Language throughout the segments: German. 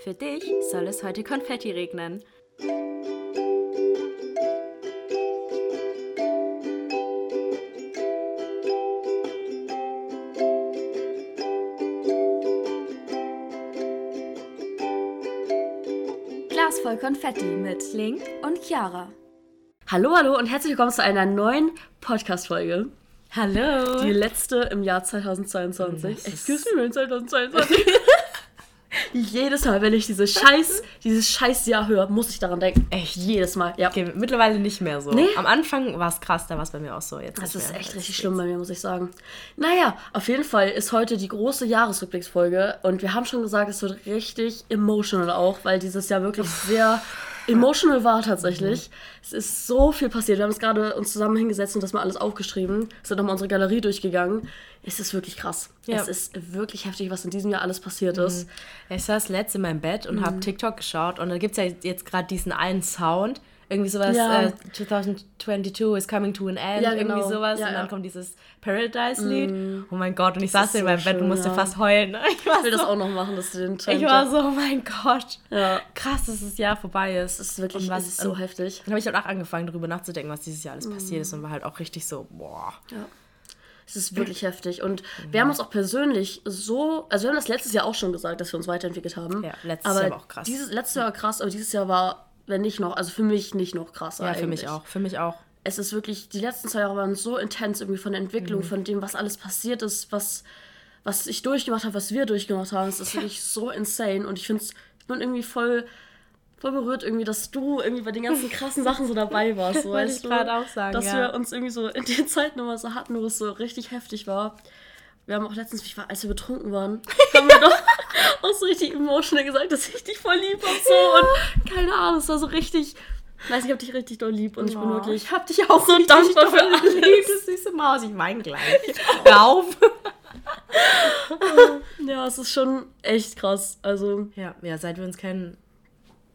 Für dich soll es heute Konfetti regnen. Glas voll Konfetti mit Link und Chiara. Hallo, hallo und herzlich willkommen zu einer neuen Podcast-Folge. Hallo. Die letzte im Jahr 2022. Excuse me, 2022. Jedes Mal, wenn ich dieses scheiß, dieses scheiß Jahr höre, muss ich daran denken. Echt? Jedes Mal, ja. Okay, mittlerweile nicht mehr so. Nee? Am Anfang war es krass, da war es bei mir auch so. Jetzt Das ist echt richtig schlimm bei mir, muss ich sagen. Naja, auf jeden Fall ist heute die große Jahresrückblicksfolge und wir haben schon gesagt, es wird richtig emotional auch, weil dieses Jahr wirklich sehr emotional war tatsächlich. Es ist so viel passiert. Wir haben es gerade uns zusammen hingesetzt und das mal alles aufgeschrieben. Sind nochmal unsere Galerie durchgegangen. Es ist wirklich krass. Ja. Es ist wirklich heftig, was in diesem Jahr alles passiert ist. Ich saß letzt in meinem Bett und Mhm. habe TikTok geschaut und da gibt es ja jetzt gerade diesen einen Sound. Irgendwie sowas, Ja. äh, 2022 is coming to an end, Ja, genau. irgendwie sowas. Ja, und dann ja. kommt dieses Paradise-Lied. Oh mein Gott, und ich saß ist in so meinem Bett und schön, musste ja. fast heulen. Ich war, Ich will so, das auch noch machen, dass du den Trend... ich war so, oh mein Gott. Ja. Krass, dass das Jahr vorbei ist. Es ist wirklich Und was, ist so heftig. Dann habe ich halt auch angefangen, darüber nachzudenken, was dieses Jahr Mhm. alles passiert ist und war halt auch richtig so, boah. Es ist wirklich heftig. Und wir haben uns auch persönlich so, also wir haben das letztes Jahr auch schon gesagt, dass wir uns weiterentwickelt haben. Ja, letztes aber Jahr war auch krass. Dieses letztes Jahr war krass, aber dieses Jahr war, wenn nicht noch, also für mich nicht noch krasser. Ja, für mich auch, für mich auch. Es ist wirklich, die letzten zwei Jahre waren so intens irgendwie von der Entwicklung, Mhm. von dem, was alles passiert ist, was, was ich durchgemacht habe, was wir durchgemacht haben. Es ist wirklich so insane. Und ich finde es, ich bin irgendwie voll, voll berührt irgendwie, dass du irgendwie bei den ganzen krassen Sachen so dabei warst. So, weißt ich gerade auch sagen, Dass ja. wir uns irgendwie so in den Zeiten immer so hatten, wo es so richtig heftig war. Wir haben auch letztens, ich war, als wir betrunken waren, haben wir doch auch so richtig emotional gesagt, dass ich dich voll lieb und so. Und keine Ahnung, es war so richtig. Ich weiß nicht, ich hab dich richtig doll lieb und ich bin Oh, wirklich. Ich hab dich auch so richtig dankbar für alles. lieb, du süße Maus. Ich weine gleich. Hör auf. Ja, es ist schon echt krass. Also, Ja, ja, seit wir uns kennen,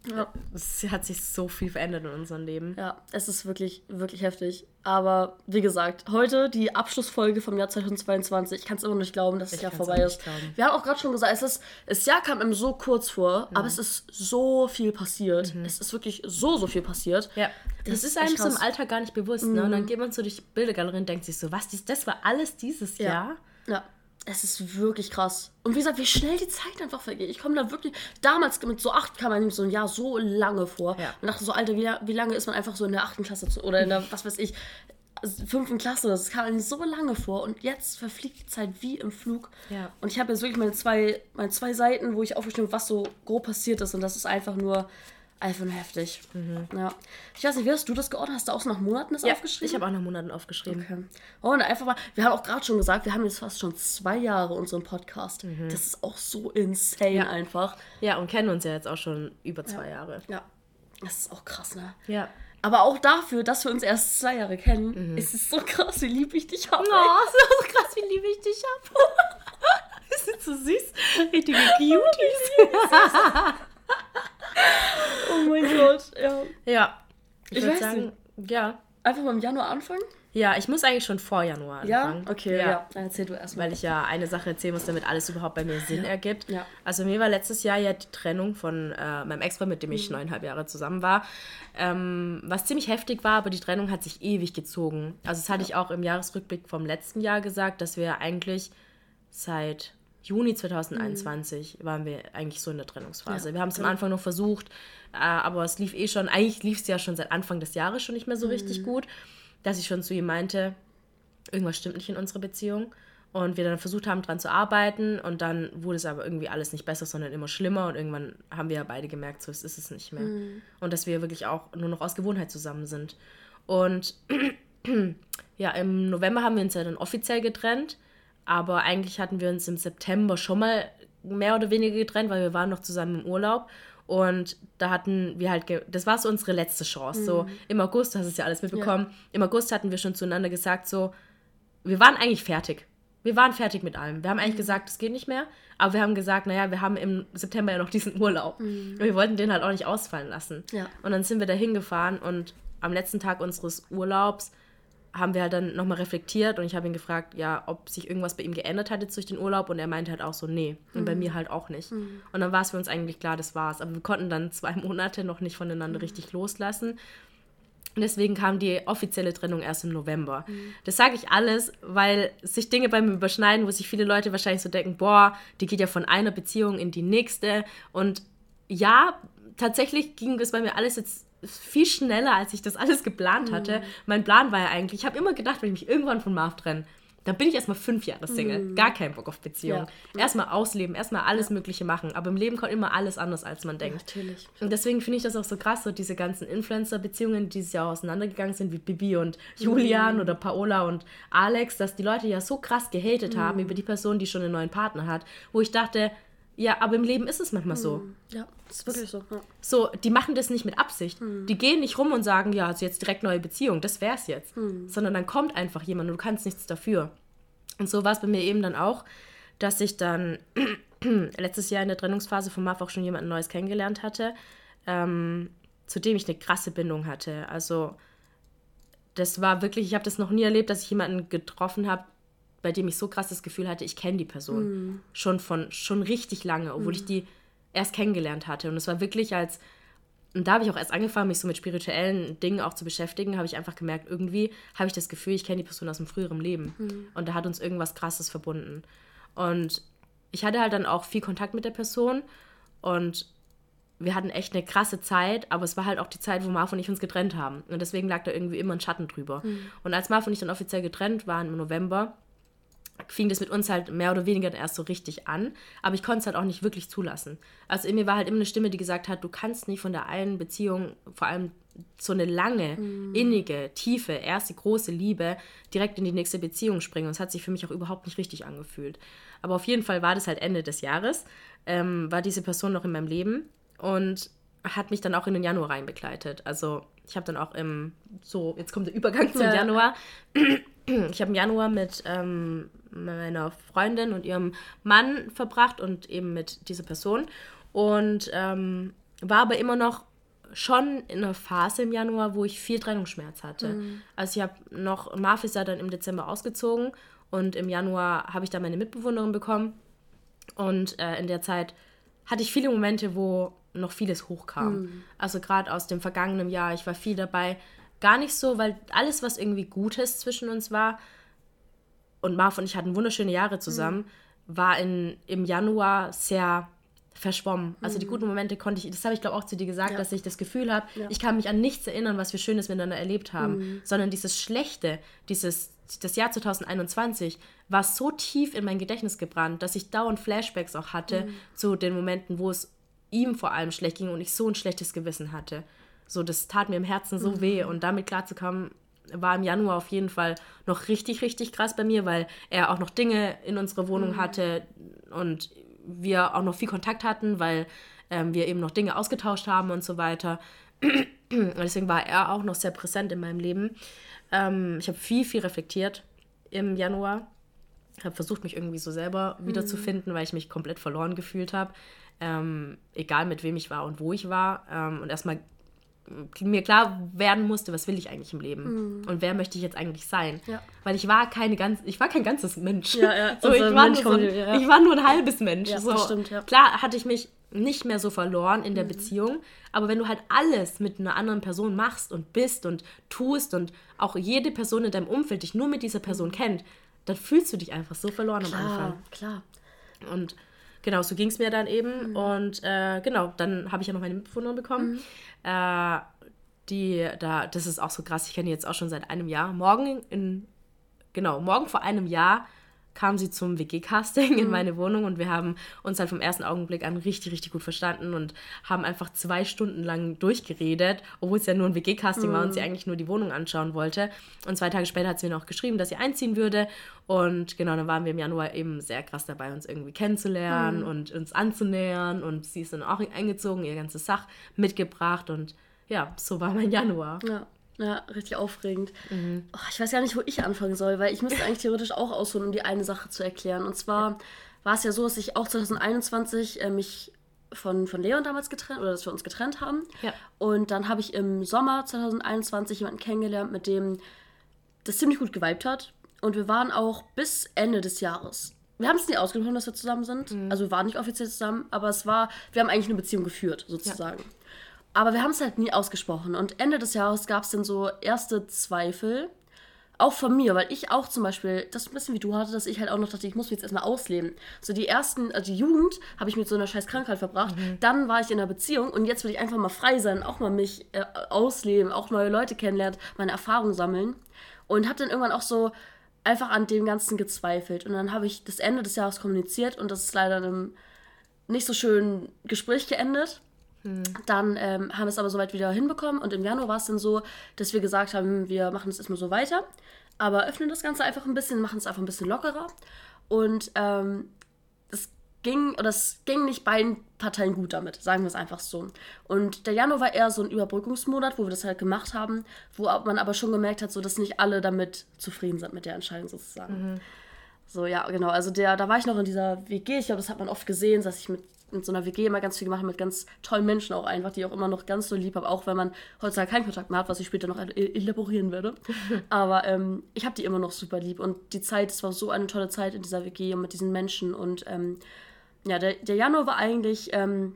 ja, es hat sich so viel verändert in unserem Leben. ja, es ist wirklich, wirklich heftig. Aber wie gesagt, heute die Abschlussfolge vom Jahr 2022. Ich kann es immer noch nicht glauben, dass das Jahr vorbei ist. glauben. Wir haben auch gerade schon gesagt, es ist, das Jahr kam einem so kurz vor, aber es ist so viel passiert. Es ist wirklich so, so viel passiert. Ja, das, Das ist einem so im. Mhm. Alltag gar nicht bewusst. Ne? Und dann geht man so durch die Bildergalerie und denkt sich so, was, dies, das war alles dieses Jahr? Ja, es ist wirklich krass. Und wie gesagt, wie schnell die Zeit einfach vergeht. Ich komme da wirklich. Damals mit so acht kam man so ein Jahr so lange vor. Ja. Und dachte so, Alter, wie, wie lange ist man einfach so in der achten Klasse zu, oder in der, was weiß ich, fünften Klasse? Das kam einem so lange vor. Und jetzt verfliegt die Zeit wie im Flug. Ja. Und ich habe jetzt wirklich meine zwei, meine zwei Seiten, wo ich aufgeschrieben habe, was so grob passiert ist. Und das ist einfach nur. Einfach nur heftig. Ja. Ich weiß nicht, wie hast du das geordnet? Hast du auch so nach Monaten das Ja, aufgeschrieben? ich habe auch nach Monaten aufgeschrieben. Okay. Oh, und einfach mal, wir haben auch gerade schon gesagt, wir haben jetzt fast schon zwei Jahre unseren Podcast. Das ist auch so insane einfach. Ja, und kennen uns ja jetzt auch schon über zwei Jahre. Ja. Das ist auch krass, ne? Ja. Aber auch dafür, dass wir uns erst zwei Jahre kennen, ist es so krass, wie lieb ich dich habe. Oh, so krass, wie lieb ich dich hab. Wir sind so süß. Richtige Cuties. Oh mein Gott, ja. Ja. Ich, Ich würde sagen, ja. Einfach mal im Januar anfangen? Ja, ich muss eigentlich schon vor Januar Ja? anfangen. Okay, ja. Dann erzähl du erstmal. Weil ich ja eine Sache erzählen muss, damit alles überhaupt bei mir Sinn ergibt. Ja. Also mir war letztes Jahr ja die Trennung von äh, meinem Ex-Freund, mit dem ich Mhm. neuneinhalb Jahre zusammen war, ähm, was ziemlich heftig war, aber die Trennung hat sich ewig gezogen. Also das hatte ich auch im Jahresrückblick vom letzten Jahr gesagt, dass wir eigentlich seit Juni 2021 waren wir eigentlich so in der Trennungsphase. Ja, wir haben es am Anfang noch versucht, äh, aber es lief eh schon, eigentlich lief es ja schon seit Anfang des Jahres schon nicht mehr so richtig gut, dass ich schon zu ihm meinte, irgendwas stimmt nicht in unserer Beziehung. Und wir dann versucht haben, dran zu arbeiten. Und dann wurde es aber irgendwie alles nicht besser, sondern immer schlimmer. Und irgendwann haben wir ja beide gemerkt, so ist es nicht mehr. Und dass wir wirklich auch nur noch aus Gewohnheit zusammen sind. Und ja, im November haben wir uns ja dann offiziell getrennt. Aber eigentlich hatten wir uns im September schon mal mehr oder weniger getrennt, weil wir waren noch zusammen im Urlaub. Und da hatten wir halt, ge das war so unsere letzte Chance. So im August, du hast es ja alles mitbekommen, im August hatten wir schon zueinander gesagt, so, wir waren eigentlich fertig. Wir waren fertig mit allem. Wir haben eigentlich gesagt, es geht nicht mehr. Aber wir haben gesagt, naja, wir haben im September ja noch diesen Urlaub. Und wir wollten den halt auch nicht ausfallen lassen. Ja. Und dann sind wir da hingefahren und am letzten Tag unseres Urlaubs haben wir halt dann nochmal reflektiert und ich habe ihn gefragt, ja, ob sich irgendwas bei ihm geändert hat jetzt durch den Urlaub und er meinte halt auch so, nee. Und mhm. bei mir halt auch nicht. Mhm. Und dann war es für uns eigentlich klar, das war's. Aber wir konnten dann zwei Monate noch nicht voneinander mhm. richtig loslassen. Und deswegen kam die offizielle Trennung erst im November. Mhm. Das sage ich alles, weil sich Dinge bei mir überschneiden, wo sich viele Leute wahrscheinlich so denken, boah, die geht ja von einer Beziehung in die nächste. Und ja, tatsächlich ging das bei mir alles jetzt viel schneller, als ich das alles geplant hatte. Mhm. Mein Plan war ja eigentlich, ich habe immer gedacht, wenn ich mich irgendwann von Marv trenne, dann bin ich erstmal fünf Jahre Single. Mhm. Gar keinen Bock auf Beziehung. Ja. Erstmal ausleben, erstmal alles ja. Mögliche machen. Aber im Leben kommt immer alles anders, als man denkt. Natürlich. Und deswegen finde ich das auch so krass, so diese ganzen Influencer-Beziehungen, die dieses Jahr auseinandergegangen sind, wie Bibi und Julian mhm. oder Paola und Alex, dass die Leute ja so krass gehatet mhm. haben über die Person, die schon einen neuen Partner hat. Wo ich dachte, ja, aber im Leben ist es manchmal so. Hm. Ja, das ist wirklich so. Ja. So, die machen das nicht mit Absicht. Hm. Die gehen nicht rum und sagen, ja, also jetzt direkt neue Beziehung, das wär's jetzt. Hm. Sondern dann kommt einfach jemand und du kannst nichts dafür. Und so war es bei mir eben dann auch, dass ich dann letztes Jahr in der Trennungsphase von Marv auch schon jemanden Neues kennengelernt hatte, ähm, zu dem ich eine krasse Bindung hatte. Also, das war wirklich, ich habe das noch nie erlebt, dass ich jemanden getroffen habe, bei dem ich so krass das Gefühl hatte, ich kenne die Person mhm. schon von schon richtig lange, obwohl mhm. ich die erst kennengelernt hatte. Und es war wirklich als, und da habe ich auch erst angefangen, mich so mit spirituellen Dingen auch zu beschäftigen, habe ich einfach gemerkt, irgendwie habe ich das Gefühl, ich kenne die Person aus einem früheren Leben. Mhm. Und da hat uns irgendwas Krasses verbunden. Und ich hatte halt dann auch viel Kontakt mit der Person und wir hatten echt eine krasse Zeit, aber es war halt auch die Zeit, wo Marv und ich uns getrennt haben. Und deswegen lag da irgendwie immer ein Schatten drüber. Mhm. Und als Marv und ich dann offiziell getrennt waren im November, fing das mit uns halt mehr oder weniger erst so richtig an. Aber ich konnte es halt auch nicht wirklich zulassen. Also in mir war halt immer eine Stimme, die gesagt hat, du kannst nicht von der einen Beziehung, vor allem so eine lange, mm. innige, tiefe, erste große Liebe direkt in die nächste Beziehung springen. Und es hat sich für mich auch überhaupt nicht richtig angefühlt. Aber auf jeden Fall war das halt Ende des Jahres, ähm, war diese Person noch in meinem Leben und hat mich dann auch in den Januar rein begleitet. Also ich habe dann auch im, so, jetzt kommt der Übergang zum ja. Januar. Ich habe im Januar mit ähm, meiner Freundin und ihrem Mann verbracht und eben mit dieser Person. Und ähm, war aber immer noch schon in einer Phase im Januar, wo ich viel Trennungsschmerz hatte. Mhm. Also ich habe noch, Marv ist ja dann im Dezember ausgezogen und im Januar habe ich da meine Mitbewohnerin bekommen. Und äh, in der Zeit hatte ich viele Momente, wo noch vieles hochkam. Mhm. Also gerade aus dem vergangenen Jahr, ich war viel dabei. Gar nicht so, weil alles, was irgendwie Gutes zwischen uns war, und Marv und ich hatten wunderschöne Jahre zusammen, mhm. war in, im Januar sehr verschwommen. Also die mhm. guten Momente konnte ich, das habe ich glaube auch zu dir gesagt, ja. dass ich das Gefühl habe, ja. ich kann mich an nichts erinnern, was wir Schönes miteinander erlebt haben, mhm. sondern dieses Schlechte, dieses, das Jahr 2021 war so tief in mein Gedächtnis gebrannt, dass ich dauernd Flashbacks auch hatte mhm. zu den Momenten, wo es ihm vor allem schlecht ging und ich so ein schlechtes Gewissen hatte. So, das tat mir im Herzen so mhm. weh und damit klarzukommen, war im Januar auf jeden Fall noch richtig, richtig krass bei mir, weil er auch noch Dinge in unserer Wohnung mhm. hatte und wir auch noch viel Kontakt hatten, weil ähm, wir eben noch Dinge ausgetauscht haben und so weiter. Und deswegen war er auch noch sehr präsent in meinem Leben. Ähm, ich habe viel, viel reflektiert im Januar. Ich habe versucht, mich irgendwie so selber mhm. wiederzufinden, weil ich mich komplett verloren gefühlt habe. Ähm, egal mit wem ich war und wo ich war. Ähm, und erstmal mir klar werden musste, was will ich eigentlich im Leben mhm. und wer möchte ich jetzt eigentlich sein, ja. weil ich war keine ganz, ich war kein ganzes Mensch. Ja, ja. So, also ich, war Mensch so ein, ja. ich, war nur ein halbes Mensch. Ja, so. stimmt. Klar hatte ich mich nicht mehr so verloren in der mhm. Beziehung, aber wenn du halt alles mit einer anderen Person machst und bist und tust und auch jede Person in deinem Umfeld dich nur mit dieser Person mhm. kennt, dann fühlst du dich einfach so verloren klar, am Anfang. Klar. Und genau, so ging es mir dann eben. Mhm. Und äh, genau, dann habe ich ja noch meine Mitbewohnerin bekommen. Mhm. Äh, die, da, das ist auch so krass, ich kenne die jetzt auch schon seit einem Jahr. Morgen in, genau, morgen vor einem Jahr kam sie zum WG-Casting in mhm. meine Wohnung und wir haben uns halt vom ersten Augenblick an richtig, richtig gut verstanden und haben einfach zwei Stunden lang durchgeredet, obwohl es ja nur ein WG-Casting mhm. war und sie mhm. eigentlich nur die Wohnung anschauen wollte. Und zwei Tage später hat sie mir noch geschrieben, dass sie einziehen würde. Und genau, dann waren wir im Januar eben sehr krass dabei, uns irgendwie kennenzulernen mhm. und uns anzunähern. Und sie ist dann auch eingezogen, ihr ganzes Sach mitgebracht und ja, so war mein Januar. Ja. Ja, richtig aufregend. Mhm. Oh, ich weiß gar nicht, wo ich anfangen soll, weil ich müsste eigentlich theoretisch auch ausholen, um die eine Sache zu erklären. Und zwar ja. war es ja so, dass ich auch 2021 äh, mich von, von Leon damals getrennt, oder dass wir uns getrennt haben. Ja. Und dann habe ich im Sommer 2021 jemanden kennengelernt, mit dem das ziemlich gut geweibt hat. Und wir waren auch bis Ende des Jahres. Wir haben es nie ausgesprochen, dass wir zusammen sind. Also wir waren nicht offiziell zusammen, aber es war, wir haben eigentlich eine Beziehung geführt, sozusagen. Aber wir haben es halt nie ausgesprochen. Und Ende des Jahres gab es dann so erste Zweifel. Auch von mir, weil ich auch zum Beispiel, das ein bisschen wie du hatte, dass ich halt auch noch dachte, ich muss mich jetzt erstmal ausleben. So die ersten, also die Jugend habe ich mit so einer scheiß Krankheit verbracht. Dann war ich in einer Beziehung und jetzt will ich einfach mal frei sein, auch mal mich äh, ausleben, auch neue Leute kennenlernen, meine Erfahrungen sammeln. Und habe dann irgendwann auch so einfach an dem Ganzen gezweifelt. Und dann habe ich das Ende des Jahres kommuniziert und das ist leider in einem nicht so schönen Gespräch geendet. Dann ähm, haben wir es aber soweit wieder hinbekommen und im Januar war es dann so, dass wir gesagt haben, wir machen es erstmal so weiter, aber öffnen das Ganze einfach ein bisschen, machen es einfach ein bisschen lockerer. Und ähm, es ging, oder es ging nicht beiden Parteien gut damit, sagen wir es einfach so. Und der Januar war eher so ein Überbrückungsmonat, wo wir das halt gemacht haben, wo man aber schon gemerkt hat, so dass nicht alle damit zufrieden sind mit der Entscheidung sozusagen. So, ja, genau. Also der, da war ich noch in dieser WG. Ich glaube, das hat man oft gesehen, dass ich mit, mit so einer WG immer ganz viel gemacht mit ganz tollen Menschen auch einfach, die ich auch immer noch ganz so lieb habe, auch wenn man heutzutage keinen Kontakt mehr hat, was ich später noch el- elaborieren werde. Aber ähm, ich habe die immer noch super lieb. Und die Zeit, es war so eine tolle Zeit in dieser WG und mit diesen Menschen. Und ähm, ja, der, der Januar war eigentlich ähm,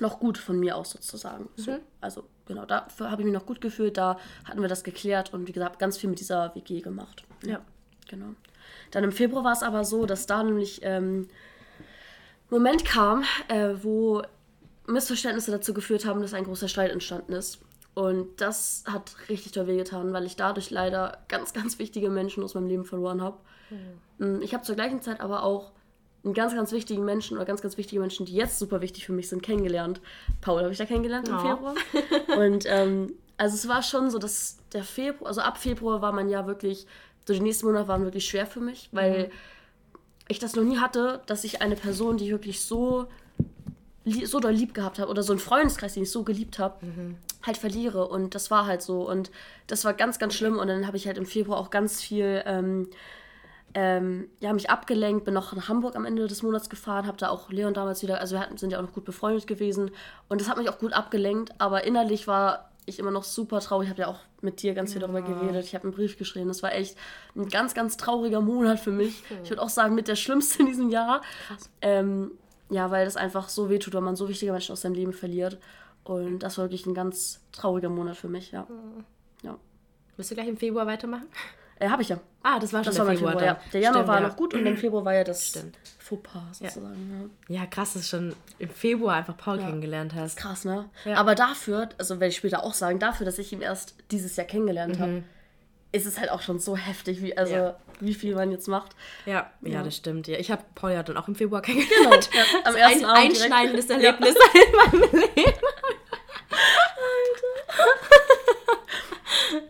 noch gut von mir aus sozusagen. So, also genau, dafür habe ich mich noch gut gefühlt. Da hatten wir das geklärt und wie gesagt, ganz viel mit dieser WG gemacht. Ja. Genau. Dann im Februar war es aber so, dass da nämlich ähm, Moment kam, äh, wo Missverständnisse dazu geführt haben, dass ein großer Streit entstanden ist. Und das hat richtig toll wehgetan, weil ich dadurch leider ganz, ganz wichtige Menschen aus meinem Leben verloren habe. Mm, Ich habe zur gleichen Zeit aber auch einen ganz, ganz wichtigen Menschen oder ganz, ganz wichtige Menschen, die jetzt super wichtig für mich sind, kennengelernt. Paul habe ich da kennengelernt im Ja. Februar. Und ähm, also es war schon so, dass der Februar, also ab Februar war man ja wirklich, so die nächsten Monate waren wirklich schwer für mich, weil ich das noch nie hatte, dass ich eine Person, die ich wirklich so, so doll lieb gehabt habe oder so einen Freundeskreis, den ich so geliebt habe, halt verliere. Und das war halt so. Und das war ganz, ganz schlimm. Und dann habe ich halt im Februar auch ganz viel, ähm, ähm, ja, mich abgelenkt, bin noch nach Hamburg am Ende des Monats gefahren, habe da auch Leon damals wieder, also wir hatten, sind ja auch noch gut befreundet gewesen. Und das hat mich auch gut abgelenkt. Aber innerlich war ich immer noch super traurig. Ich habe ja auch mit dir ganz viel darüber geredet. Ich habe einen Brief geschrieben. Das war echt ein ganz, ganz trauriger Monat für mich. Ich würde auch sagen, mit der schlimmste in diesem Jahr. Ähm, ja, weil das einfach so wehtut, wenn man so wichtige Menschen aus seinem Leben verliert. Und das war wirklich ein ganz trauriger Monat für mich, ja. Ja. Willst du gleich im Februar weitermachen? Äh, habe ich ja. Ah, das war schon Das der war Februar. Februar, ja. Der Januar Stimmt, war ja. noch gut und im Februar war ja das Stimmt. Fauxpas sozusagen. Ja. Ja, krass, dass du schon im Februar einfach Paul kennengelernt hast. Krass, ne? Aber dafür, also werde ich später auch sagen, dafür, dass ich ihn erst dieses Jahr kennengelernt habe, ist es halt auch schon so heftig, wie, also, Mhm. Wie viel man jetzt macht. Ja, ja, das stimmt. Ja, ich habe Paul ja dann auch im Februar kennengelernt. Ja, am Ein ersten direkt. einschneidendes Erlebnis in meinem Leben.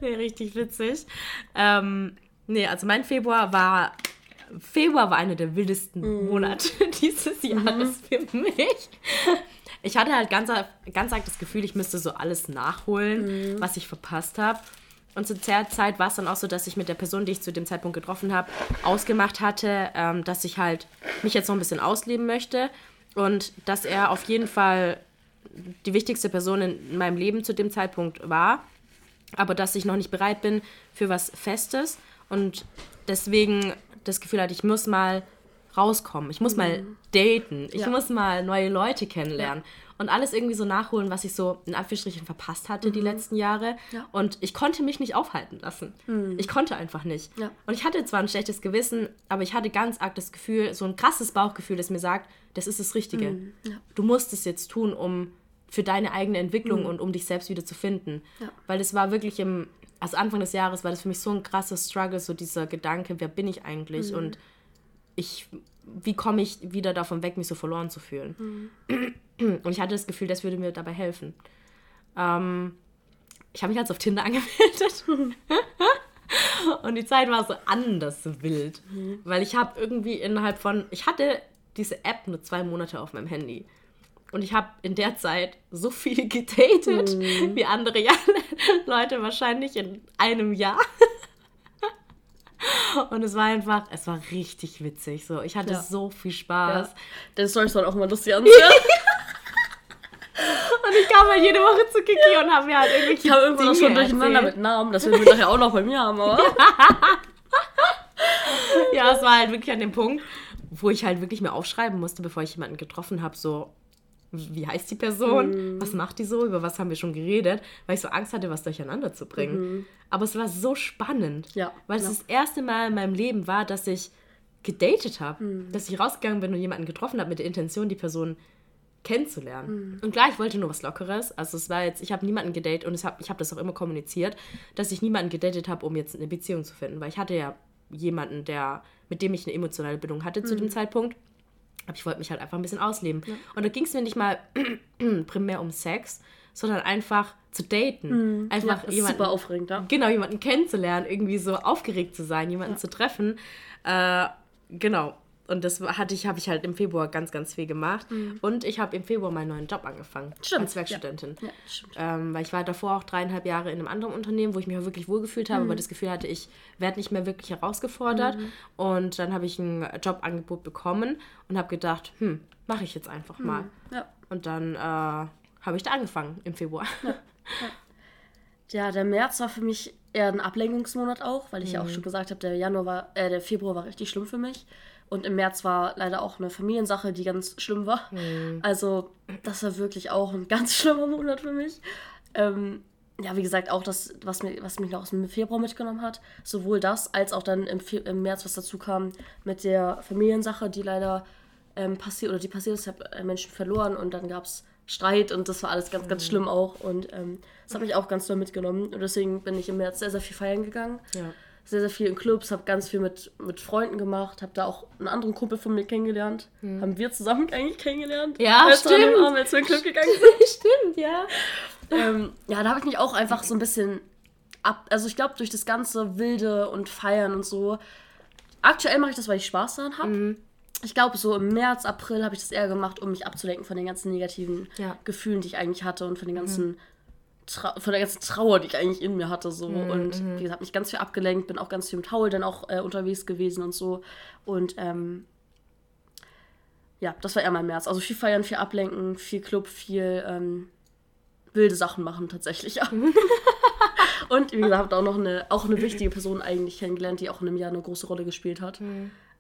Nee, richtig witzig. Ähm, nee, also mein Februar war. Februar war einer der wildesten Mhm. Monate dieses Jahres für mich. Ich hatte halt ganz, ganz arg das Gefühl, ich müsste so alles nachholen, Mhm. was ich verpasst habe. Und zu der Zeit war es dann auch so, dass ich mit der Person, die ich zu dem Zeitpunkt getroffen habe, ausgemacht hatte, ähm, dass ich halt mich jetzt noch ein bisschen ausleben möchte und dass er auf jeden Fall die wichtigste Person in meinem Leben zu dem Zeitpunkt war, aber dass ich noch nicht bereit bin für was Festes und deswegen das Gefühl hatte, ich muss mal rauskommen, ich muss mal daten, ich Ja. muss mal neue Leute kennenlernen und alles irgendwie so nachholen, was ich so in Anführungsstrichen verpasst hatte die letzten Jahre Ja. und ich konnte mich nicht aufhalten lassen. Ich konnte einfach nicht. Ja. Und ich hatte zwar ein schlechtes Gewissen, aber ich hatte ganz arg das Gefühl, so ein krasses Bauchgefühl, das mir sagt, das ist das Richtige. Du musst es jetzt tun, um für deine eigene Entwicklung und um dich selbst wieder zu finden. Ja. Weil es war wirklich im, also Anfang des Jahres war das für mich so ein krasses Struggle, so dieser Gedanke, wer bin ich eigentlich und ich, wie komme ich wieder davon weg, mich so verloren zu fühlen. Und ich hatte das Gefühl, das würde mir dabei helfen. Ähm, ich habe mich jetzt auf Tinder angemeldet. Und die Zeit war so anders wild. Weil ich habe irgendwie innerhalb von. Ich hatte diese App nur zwei Monate auf meinem Handy. Und ich habe in der Zeit so viel gedatet, wie andere ja, Leute wahrscheinlich in einem Jahr. Und es war einfach, es war richtig witzig. So, ich hatte Ja. so viel Spaß. Ja. Deine Storys waren auch immer lustig anzuhören. Und ich kam halt jede Woche zu Kiki und haben mir halt irgendwelche Ich habe irgendwann auch schon Dinge durcheinander erzählt. mit Namen, das werden wir nachher auch noch bei mir haben, aber. Ja, es war halt wirklich an dem Punkt, wo ich halt wirklich mir aufschreiben musste, bevor ich jemanden getroffen habe, so, wie heißt die Person? Was macht die so? Über was haben wir schon geredet? Weil ich so Angst hatte, was durcheinander zu bringen. Aber es war so spannend. Ja, Weil es das erste Mal in meinem Leben war, dass ich gedatet habe. Dass ich rausgegangen bin und jemanden getroffen habe mit der Intention, die Person kennenzulernen. Und klar, ich wollte nur was Lockeres. Also es war jetzt, ich habe niemanden gedatet und hab, ich habe das auch immer kommuniziert, dass ich niemanden gedatet habe, um jetzt eine Beziehung zu finden. Weil ich hatte ja jemanden, der, mit dem ich eine emotionale Bindung hatte zu dem Zeitpunkt. Aber ich wollte mich halt einfach ein bisschen ausleben. Und da ging es mir nicht mal primär um Sex, sondern einfach zu daten. Einfach Ja, jemanden, super aufregend, ja. genau, jemanden kennenzulernen, irgendwie so aufgeregt zu sein, jemanden zu treffen. Äh, genau. Und das hatte ich, habe ich halt im Februar ganz, ganz viel gemacht. Und ich habe im Februar meinen neuen Job angefangen. Stimmt, Als Werkstudentin. Ja, stimmt. Ähm, weil ich war davor auch dreieinhalb Jahre in einem anderen Unternehmen, wo ich mich auch wirklich wohlgefühlt habe, aber das Gefühl hatte, ich werde nicht mehr wirklich herausgefordert. Und dann habe ich ein Jobangebot bekommen und habe gedacht, hm, mache ich jetzt einfach mal. Ja. Und dann äh, habe ich da angefangen im Februar. Ja, der März war für mich eher ein Ablenkungsmonat auch, weil ich ja auch schon gesagt habe, der Januar war, äh, der Februar war richtig schlimm für mich. Und im März war leider auch eine Familiensache, die ganz schlimm war. Also, das war wirklich auch ein ganz schlimmer Monat für mich. Ähm, ja, wie gesagt, auch das, was, mir, was mich noch aus dem Februar mitgenommen hat. Sowohl das, als auch dann im, Fe im März, was dazu kam mit der Familiensache, die leider ähm, passiert oder die passiert ist. Ich habe äh, Menschen verloren und dann gab es Streit und das war alles ganz, ganz schlimm auch. Und ähm, das hat mich auch ganz doll mitgenommen. Und deswegen bin ich im März sehr, sehr viel feiern gegangen. Ja. Sehr, sehr viel in Clubs, habe ganz viel mit, mit Freunden gemacht, habe da auch einen anderen Kumpel von mir kennengelernt. Haben wir zusammen eigentlich kennengelernt. Hm. Ja, als wir stimmt. Abend, als wir in Club gegangen sind. Stimmt, ja. ähm, ja, da habe ich mich auch einfach so ein bisschen ab. Also ich glaube, durch das ganze Wilde und Feiern und so. Aktuell mache ich das, weil ich Spaß daran habe. Mhm. Ich glaube, so im März, April habe ich das eher gemacht, um mich abzulenken von den ganzen negativen Ja. Mhm. Gefühlen, die ich eigentlich hatte und von den ganzen Trau von der ganzen Trauer, die ich eigentlich in mir hatte. So. Mhm, Und wie gesagt, mich ganz viel abgelenkt, bin auch ganz viel mit Haul dann auch äh, unterwegs gewesen und so. Und ähm, ja, das war eher mein März. Also viel feiern, viel ablenken, viel Club, viel ähm, wilde Sachen machen tatsächlich. Ja. und wie gesagt, auch noch eine, auch eine wichtige Person eigentlich kennengelernt, die auch in einem Jahr eine große Rolle gespielt hat.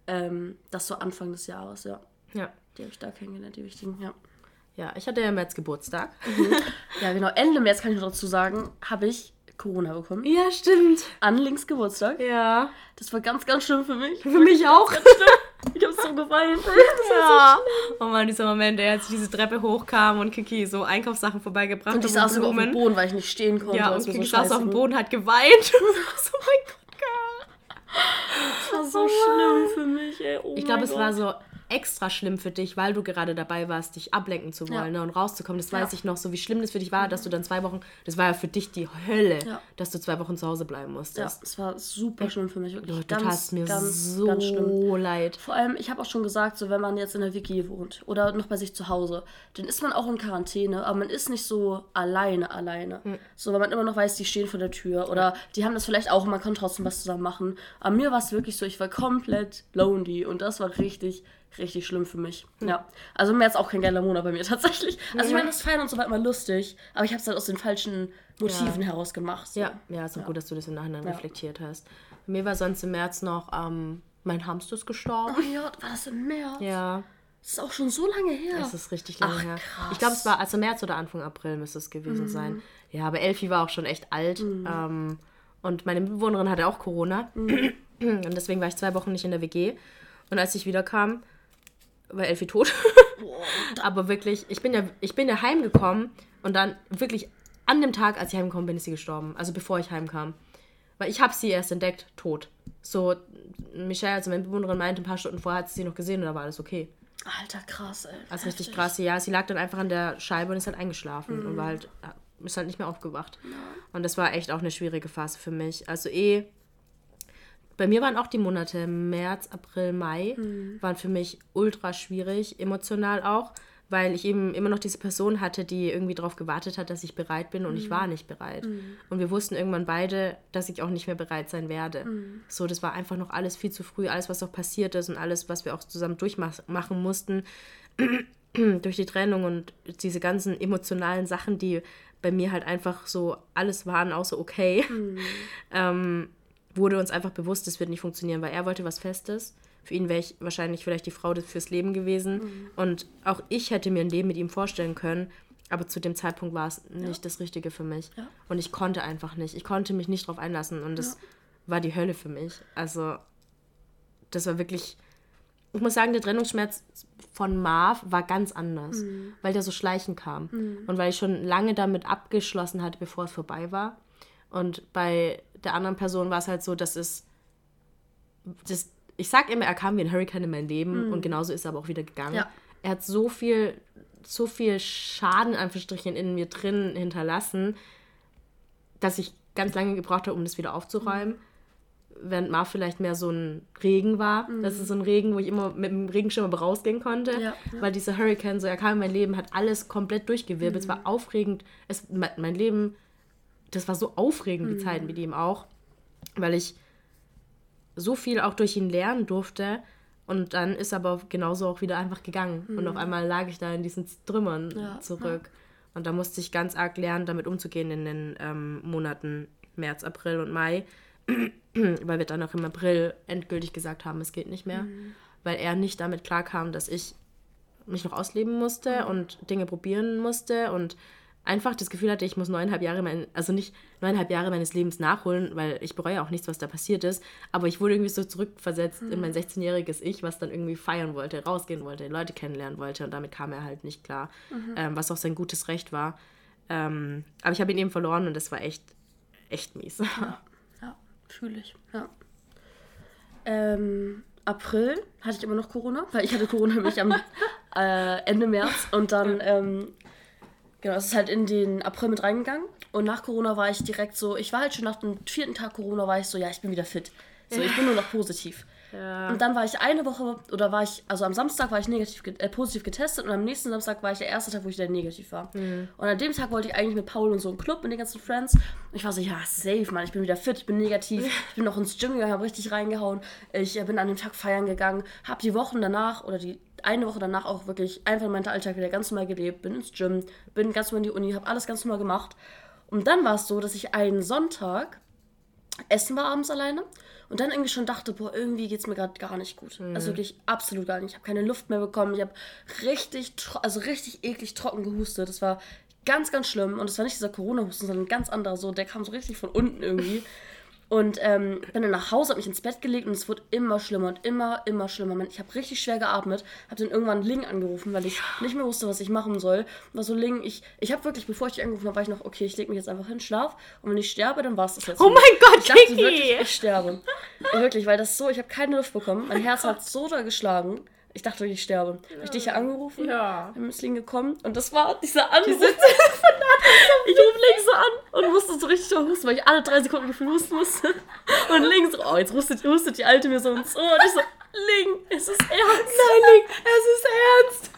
Ähm, das so Anfang des Jahres, ja. Ja. Die habe ich da kennengelernt, die wichtigen, ja. Ja, ich hatte ja im März Geburtstag. Ja, genau. Ende März kann ich noch dazu sagen, habe ich Corona bekommen. Ja, stimmt. An Links Geburtstag. Ja. Das war ganz, ganz schlimm für mich. Für mich auch. Ich habe so geweint. Ja. Oh Mann, dieser Moment, der als ich diese Treppe hochkam und Kiki so Einkaufssachen vorbeigebracht Und ich saß sogar auf dem. Boden, weil ich nicht stehen konnte. Ja, und Kiki so saß auf dem Boden, hat geweint. so, mein Gott, girl. Das war so schlimm für mich, ey. Oh Ich glaube, es war so extra schlimm für dich, weil du gerade dabei warst, dich ablenken zu wollen Ja. ne, und rauszukommen. Das weiß Ja. ich noch, so wie schlimm das für dich war, dass du dann zwei Wochen, das war ja für dich die Hölle, Ja. dass du zwei Wochen zu Hause bleiben Ja, musstest. es war super schlimm für mich. Wirklich. Du ganz, tatst mir ganz, so ganz schlimm. leid. Vor allem, ich habe auch schon gesagt, so wenn man jetzt in der WG wohnt oder noch bei sich zu Hause, dann ist man auch in Quarantäne, aber man ist nicht so alleine, alleine. So, weil man immer noch weiß, die stehen vor der Tür oder die haben das vielleicht auch und man kann trotzdem was zusammen machen. Aber mir war es wirklich so, ich war komplett lonely und das war richtig, richtig schlimm für mich. Ja. Also mir jetzt auch kein geiler Monat bei mir tatsächlich. Also ich meine, das Feiern und so war immer lustig, aber ich habe es halt aus den falschen Motiven heraus gemacht. So. Ja, ja, ist auch gut, dass du das im Nachhinein Ja. reflektiert hast. Bei mir war sonst im März noch ähm, mein Hamster ist gestorben. Oh ja, war das im März? Ja, Das ist auch schon so lange her. das ist richtig lange Ach, her. krass. Ich glaube, es war also März oder Anfang April müsste es gewesen sein. Ja, aber Elfi war auch schon echt alt. Ähm, und meine Mitbewohnerin hatte auch Corona. Und deswegen war ich zwei Wochen nicht in der WG. Und als ich wiederkam, war Elfi tot. aber wirklich, ich bin ja, ich bin ja heimgekommen und dann wirklich an dem Tag, als ich heimgekommen bin, ist sie gestorben. Also bevor ich heimkam. Weil ich habe sie erst entdeckt, tot. So, Michelle, also meine Mitbewohnerin, meinte, ein paar Stunden vorher hat sie sie noch gesehen und da war alles okay. Alter, krass, ey. Also richtig krass. Ja, sie lag dann einfach an der Scheibe und ist halt eingeschlafen und war halt, ist halt nicht mehr aufgewacht. Und das war echt auch eine schwierige Phase für mich. Also eh, bei mir waren auch die Monate März, April, Mai, waren für mich ultra schwierig, emotional auch, weil ich eben immer noch diese Person hatte, die irgendwie darauf gewartet hat, dass ich bereit bin und ich war nicht bereit. Und wir wussten irgendwann beide, dass ich auch nicht mehr bereit sein werde. So, das war einfach noch alles viel zu früh, alles, was auch passiert ist und alles, was wir auch zusammen durchmachen mussten, durch die Trennung und diese ganzen emotionalen Sachen, die bei mir halt einfach so alles waren, außer okay, mhm. ähm, wurde uns einfach bewusst, das wird nicht funktionieren, weil er wollte was Festes. Für ihn wäre ich wahrscheinlich vielleicht die Frau fürs Leben gewesen. Mhm. Und auch ich hätte mir ein Leben mit ihm vorstellen können. Aber zu dem Zeitpunkt war es nicht ja. das Richtige für mich. Ja. Und ich konnte einfach nicht. Ich konnte mich nicht drauf einlassen. Und das ja. war die Hölle für mich. Also, das war wirklich. Ich muss sagen, der Trennungsschmerz von Marv war ganz anders, mhm. weil der so schleichen kam. Mhm. Und weil ich schon lange damit abgeschlossen hatte, bevor es vorbei war. Und bei der anderen Person war es halt so, dass es. Das, ich sag immer, er kam wie ein Hurricane in mein Leben mhm. und genauso ist er aber auch wieder gegangen. Ja. Er hat so viel, so viel Schaden, Anführungsstrichen, in mir drin hinterlassen, dass ich ganz lange gebraucht habe, um das wieder aufzuräumen. Mhm. Während Marv vielleicht mehr so ein Regen war. Mhm. Das ist so ein Regen, wo ich immer mit dem Regenschirm aber rausgehen konnte. Ja, ja. Weil dieser Hurricane, so er kam in mein Leben, hat alles komplett durchgewirbelt. Es war mhm. aufregend. Es, mein Leben das war so aufregend, die mhm. Zeit mit ihm auch, weil ich so viel auch durch ihn lernen durfte. Und dann ist aber genauso auch wieder einfach gegangen. Mhm. Und auf mhm. einmal lag ich da in diesen Trümmern ja. zurück. Und da musste ich ganz arg lernen, damit umzugehen in den ähm, Monaten März, April und Mai. weil wir dann auch im April endgültig gesagt haben, es geht nicht mehr. Mhm. Weil er nicht damit klarkam, dass ich mich noch ausleben musste mhm. und Dinge probieren musste und einfach das Gefühl hatte, ich muss neuneinhalb Jahre, mein, also nicht neuneinhalb Jahre meines Lebens nachholen, weil ich bereue auch nichts, was da passiert ist. Aber ich wurde irgendwie so zurückversetzt mhm. in mein 16-jähriges Ich, was dann irgendwie feiern wollte, rausgehen wollte, Leute kennenlernen wollte. Und damit kam er halt nicht klar, mhm. ähm, was auch sein gutes Recht war. Ähm, aber ich habe ihn eben verloren und das war echt, echt mies. Ja, ja fühle ich. Ja. Ähm, April hatte ich immer noch Corona, weil ich hatte Corona nämlich am äh, Ende März und dann ähm, Genau, es ist halt in den April mit reingegangen. Und nach Corona war ich direkt so, ich war halt schon nach dem vierten Tag Corona, war ich so, ja, ich bin wieder fit. So, ich bin nur noch positiv. Ja. Und dann war ich eine Woche, oder war ich, also am Samstag war ich negativ, äh, positiv getestet und am nächsten Samstag war ich der erste Tag, wo ich wieder negativ war. Mhm. Und an dem Tag wollte ich eigentlich mit Paul und so einen Club mit den ganzen Friends. Und ich war so, ja, safe, Mann, ich bin wieder fit, ich bin negativ. ich bin noch ins Gym gegangen, habe richtig reingehauen. Ich äh, bin an dem Tag feiern gegangen, habe die Wochen danach oder die eine Woche danach auch wirklich einfach meinen Alltag wieder ganz normal gelebt, bin ins Gym, bin ganz normal in die Uni, habe alles ganz normal gemacht. Und dann war es so, dass ich einen Sonntag essen war abends alleine und dann irgendwie schon dachte, boah, irgendwie geht es mir gerade gar nicht gut. Mhm. Also wirklich absolut gar nicht. Ich habe keine Luft mehr bekommen. Ich habe richtig, also richtig eklig trocken gehustet. Das war ganz, ganz schlimm. Und es war nicht dieser Corona-Husten, sondern ein ganz anderer so. Der kam so richtig von unten irgendwie. Und ähm, bin dann nach Hause, habe mich ins Bett gelegt und es wurde immer schlimmer und immer, immer schlimmer. Ich habe richtig schwer geatmet, habe dann irgendwann Ling angerufen, weil ich nicht mehr wusste, was ich machen soll. War so, Ling, ich, ich habe wirklich, bevor ich dich angerufen habe, war ich noch, okay, ich lege mich jetzt einfach hin, schlaf. Und wenn ich sterbe, dann war es das jetzt. Oh mein Gott, Ich dachte wirklich, ich sterbe. wirklich, weil das so, ich habe keine Luft bekommen. Mein Herz hat so da geschlagen. Ich dachte, ich sterbe. Ja. Habe ich dich ja angerufen? Ja. Dann ist Ling gekommen und das war dieser Anruf. Diese ich rufe Ling so an und musste so richtig husten, weil ich alle drei Sekunden gefühlt husten musste. Und Ling so, oh, jetzt hustet, hustet die Alte mir so ins Ohr. Und ich so, Ling, es ist ernst. Nein, Ling, es ist ernst.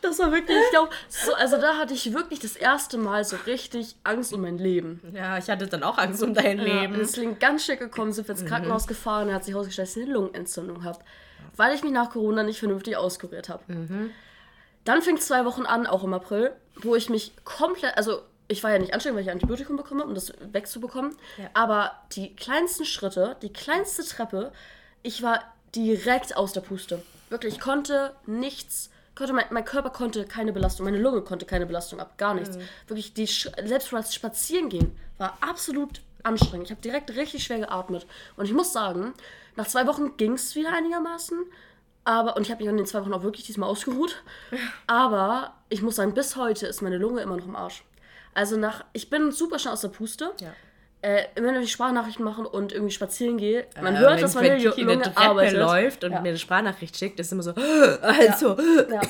Das war wirklich, ich glaube, so, also da hatte ich wirklich das erste Mal so richtig Angst um mein Leben. Ja, ich hatte dann auch Angst um dein ja, Leben. Es klingt ganz schick gekommen, sind wir ins mhm. Krankenhaus mhm. gefahren und hat sich herausgestellt, dass ich eine Lungenentzündung habe weil ich mich nach Corona nicht vernünftig auskuriert habe. Mhm. Dann fing es zwei Wochen an, auch im April, wo ich mich komplett, also ich war ja nicht anstrengend, weil ich Antibiotikum bekommen habe, um das wegzubekommen. Ja. Aber die kleinsten Schritte, die kleinste Treppe, ich war direkt aus der Puste. Wirklich, ich konnte nichts, konnte mein, mein Körper konnte keine Belastung, meine Lunge konnte keine Belastung ab, gar nichts. Mhm. Wirklich, die, selbst das Spazieren war absolut anstrengend. Ich habe direkt richtig schwer geatmet. Und ich muss sagen, nach zwei Wochen ging es wieder einigermaßen. Aber, und ich habe mich in den zwei Wochen auch wirklich diesmal ausgeruht. Aber ich muss sagen, bis heute ist meine Lunge immer noch im Arsch. Also nach, ich bin super schnell aus der Puste. Ja. Äh, wenn wir Sprachnachrichten machen und irgendwie spazieren gehe, man äh, hört, wenn, dass meine wenn Lunge eine arbeitet. läuft und ja. mir eine Sprachnachricht schickt, ist immer so, also. Ja.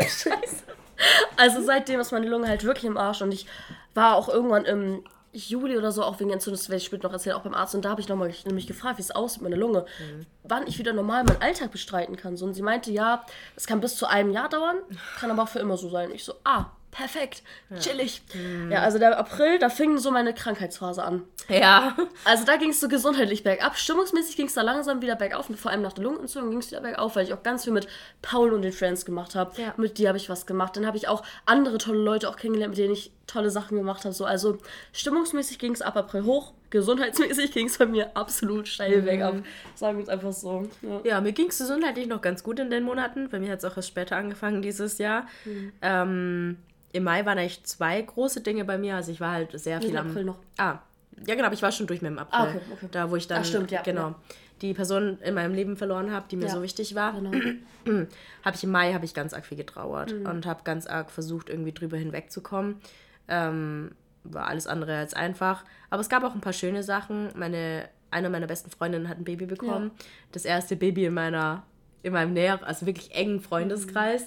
Scheiße. Also seitdem ist meine Lunge halt wirklich im Arsch und ich war auch irgendwann im Juli oder so, auch wegen Entzündung, das werde ich später noch erzählen, auch beim Arzt. Und da habe ich nochmal nämlich gefragt, wie es aussieht mit meiner Lunge, mhm. wann ich wieder normal meinen Alltag bestreiten kann. So, und sie meinte, ja, es kann bis zu einem Jahr dauern, kann aber auch für immer so sein. Ich so, ah, perfekt, chillig. Ja, also der April, da fing so meine Krankheitsphase an. Ja. Also da ging es so gesundheitlich bergab. Stimmungsmäßig ging es da langsam wieder bergauf. Und vor allem nach der Lungenentzündung ging es wieder bergauf, weil ich auch ganz viel mit Paul und den Friends gemacht habe. Ja. Mit dir habe ich was gemacht. Dann habe ich auch andere tolle Leute auch kennengelernt, mit denen ich tolle Sachen gemacht habe. So, also stimmungsmäßig ging es ab April hoch. Gesundheitsmäßig ging es bei mir absolut steil bergab. Sagen wir es einfach so. Ja. Ja, mir ging es gesundheitlich noch ganz gut in den Monaten. Bei mir hat es auch erst später angefangen dieses Jahr. Mhm. Ähm, Im Mai waren eigentlich zwei große Dinge bei mir. Also ich war halt sehr viel im am... April noch. Ah, ja genau, aber ich war schon durch mit dem April. Ah, okay, okay. Da, wo ich dann, Ah, stimmt, ja, genau, ja. die Person in meinem Leben verloren habe, die mir Ja, so wichtig war. Genau. habe ich im Mai habe ich ganz arg viel getrauert Mhm. und habe ganz arg versucht, irgendwie drüber hinwegzukommen. Ähm, war alles andere als einfach. Aber es gab auch ein paar schöne Sachen. Meine, eine meiner besten Freundinnen hat ein Baby bekommen. Das erste Baby in meiner, in meinem näheren, also wirklich engen Freundeskreis.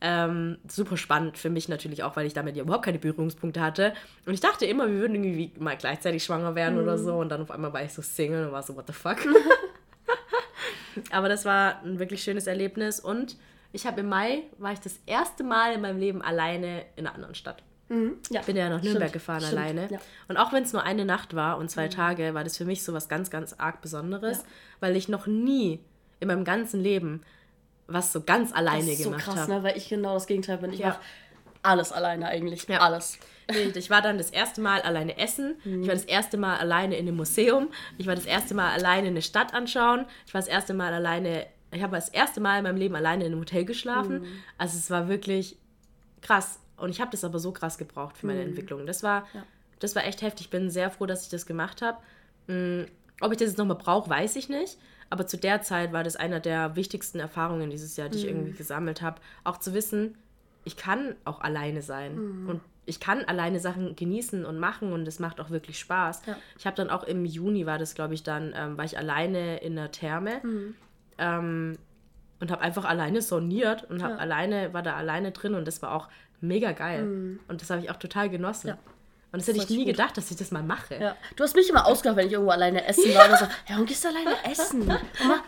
Ähm, super spannend für mich natürlich auch, weil ich damit ja überhaupt keine Berührungspunkte hatte. Und ich dachte immer, wir würden irgendwie mal gleichzeitig schwanger werden oder so. Und dann auf einmal war ich so Single und war so, what the fuck. Aber das war ein wirklich schönes Erlebnis. Und ich habe im Mai, war ich das erste Mal in meinem Leben alleine in einer anderen Stadt. Mhm. Ja. Bin ja nach Nürnberg Stimmt, gefahren stimmt, alleine. ja. Mhm. Und auch wenn es nur eine Nacht war und zwei Tage, war das für mich so was ganz, ganz arg Besonderes, weil ich noch nie in meinem ganzen Leben was so ganz alleine Das ist so gemacht krass, habe. ne? weil ich genau das Gegenteil bin. Ich Ja. mache alles alleine eigentlich. Ja. Alles. Ich war dann das erste Mal alleine essen. Mhm. Ich war das erste Mal alleine in einem Museum. Ich war das erste Mal alleine eine Stadt anschauen. Ich war das erste Mal alleine, ich habe das erste Mal in meinem Leben alleine in einem Hotel geschlafen. Mhm. Also es war wirklich krass. Und ich habe das aber so krass gebraucht für meine Mhm. Entwicklung. Das war, das war echt heftig. Ich bin sehr froh, dass ich das gemacht habe. Mm, Ob ich das jetzt nochmal brauche, weiß ich nicht. Aber zu der Zeit war das einer der wichtigsten Erfahrungen dieses Jahr, die ich irgendwie gesammelt habe. Auch zu wissen, ich kann auch alleine sein. Und ich kann alleine Sachen genießen und machen und es macht auch wirklich Spaß. Ja. Ich habe dann auch im Juni, war das glaube ich dann, ähm, war ich alleine in der Therme ähm, und habe einfach alleine soniert und habe Ja. alleine, war da alleine drin und das war auch mega geil. Und das habe ich auch total genossen. Ja. Und das hätte ich nie gut. gedacht, dass ich das mal mache. Ja. Du hast mich immer ausgelacht, wenn ich irgendwo alleine essen war. Und so, ja, warum gehst du alleine essen?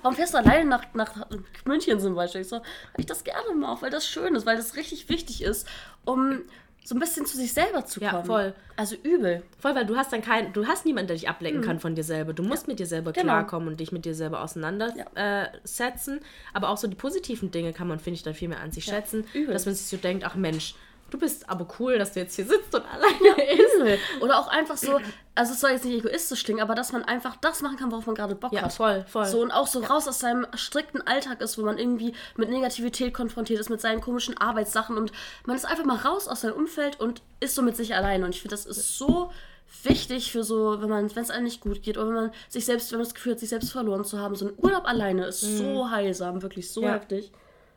Warum, fährst du alleine nach, nach München zum Beispiel? Ich so, weil ich das gerne mache, weil das schön ist, weil das richtig wichtig ist, um so ein bisschen zu sich selber zu Ja, kommen. voll. Also übel. Voll, weil du hast dann keinen, du hast niemanden, der dich ablenken kann von dir selber. Du musst mit dir selber Genau. klarkommen und dich mit dir selber auseinandersetzen. Äh, setzen. Aber auch so die positiven Dinge kann man, finde ich, dann viel mehr an sich schätzen. übel. Dass man sich so denkt, ach Mensch, du bist aber cool, dass du jetzt hier sitzt und alleine isst. Oder auch einfach so, also es soll jetzt nicht egoistisch klingen, aber dass man einfach das machen kann, worauf man gerade Bock Ja, hat. voll, voll. So und auch so raus aus seinem strikten Alltag ist, wo man irgendwie mit Negativität konfrontiert ist, mit seinen komischen Arbeitssachen und man ist einfach mal raus aus seinem Umfeld und ist so mit sich alleine. Und ich finde, das ist so wichtig für so, wenn man, wenn es einem nicht gut geht oder wenn man sich selbst, wenn man das Gefühl hat, sich selbst verloren zu haben. So ein Urlaub alleine ist so heilsam, wirklich so Mhm. Ja. heftig.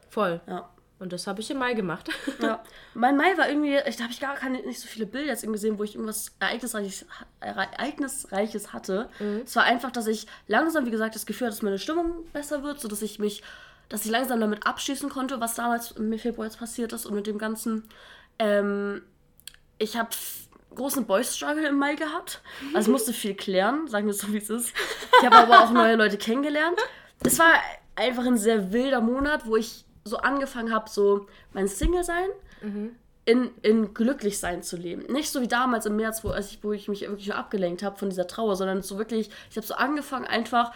Voll. Ja. Und das habe ich im Mai gemacht. Ja. Mein Mai war irgendwie, ich, da habe ich gar keine, nicht so viele Bilder jetzt irgendwie gesehen, wo ich irgendwas Ereignisreiches, Ereignisreiches hatte. Es war einfach, dass ich langsam, wie gesagt, das Gefühl hatte, dass meine Stimmung besser wird, sodass ich mich, dass ich langsam damit abschließen konnte, was damals im Februar jetzt passiert ist und mit dem Ganzen. Ähm, ich habe großen Boys Struggle im Mai gehabt. Also ich musste viel klären, sagen wir es so, wie es ist. Ich habe aber auch neue Leute kennengelernt. Es war einfach ein sehr wilder Monat, wo ich so angefangen habe, so mein Single-Sein in, in Glücklichsein zu leben. Nicht so wie damals im März, wo, ich, wo ich mich wirklich nur abgelenkt habe von dieser Trauer, sondern so wirklich, ich habe so angefangen, einfach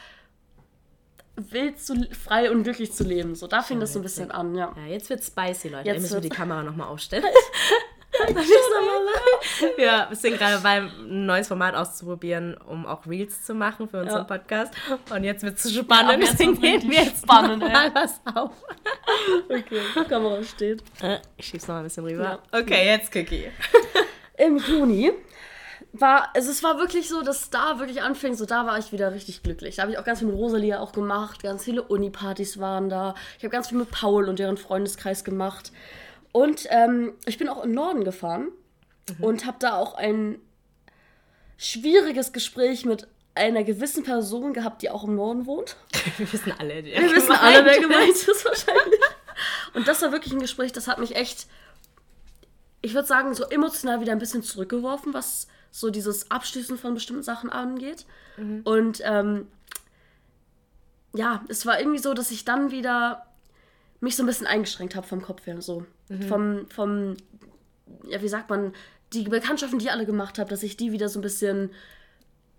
wild zu, frei und glücklich zu leben. So, da fing das so ein bisschen an, ja. Ja, jetzt wird spicy, Leute. Jetzt müssen wir die Kamera nochmal aufstellen. ja, wir sind gerade beim ein neues Format auszuprobieren, um auch Reels zu machen für unseren Ja. Podcast. Und jetzt wird es Ja, spannend. jetzt deswegen nehmen wir jetzt spannend, mal was auf. Okay, die Kamera steht. Äh, Ich schieb's noch mal ein bisschen rüber. Ja. Okay, jetzt Cookie. Im Juni war, also es war wirklich so, dass da wirklich anfing, so da war ich wieder richtig glücklich. Da habe ich auch ganz viel mit Rosalia auch gemacht, ganz viele Uni-Partys waren da. Ich habe ganz viel mit Paul und deren Freundeskreis gemacht. Und ähm, ich bin auch im Norden gefahren und habe da auch ein schwieriges Gespräch mit einer gewissen Person gehabt, die auch im Norden wohnt. Wir wissen alle, Wir wissen alle, wer gemeint ist wahrscheinlich. Und das war wirklich ein Gespräch, das hat mich echt, ich würde sagen, so emotional wieder ein bisschen zurückgeworfen, was so dieses Abschließen von bestimmten Sachen angeht. Und ähm, ja, es war irgendwie so, dass ich dann wieder mich so ein bisschen eingeschränkt habe vom Kopf her. So. Vom, vom ja, wie sagt man, die Bekanntschaften, die ich alle gemacht habe, dass ich die wieder so ein bisschen,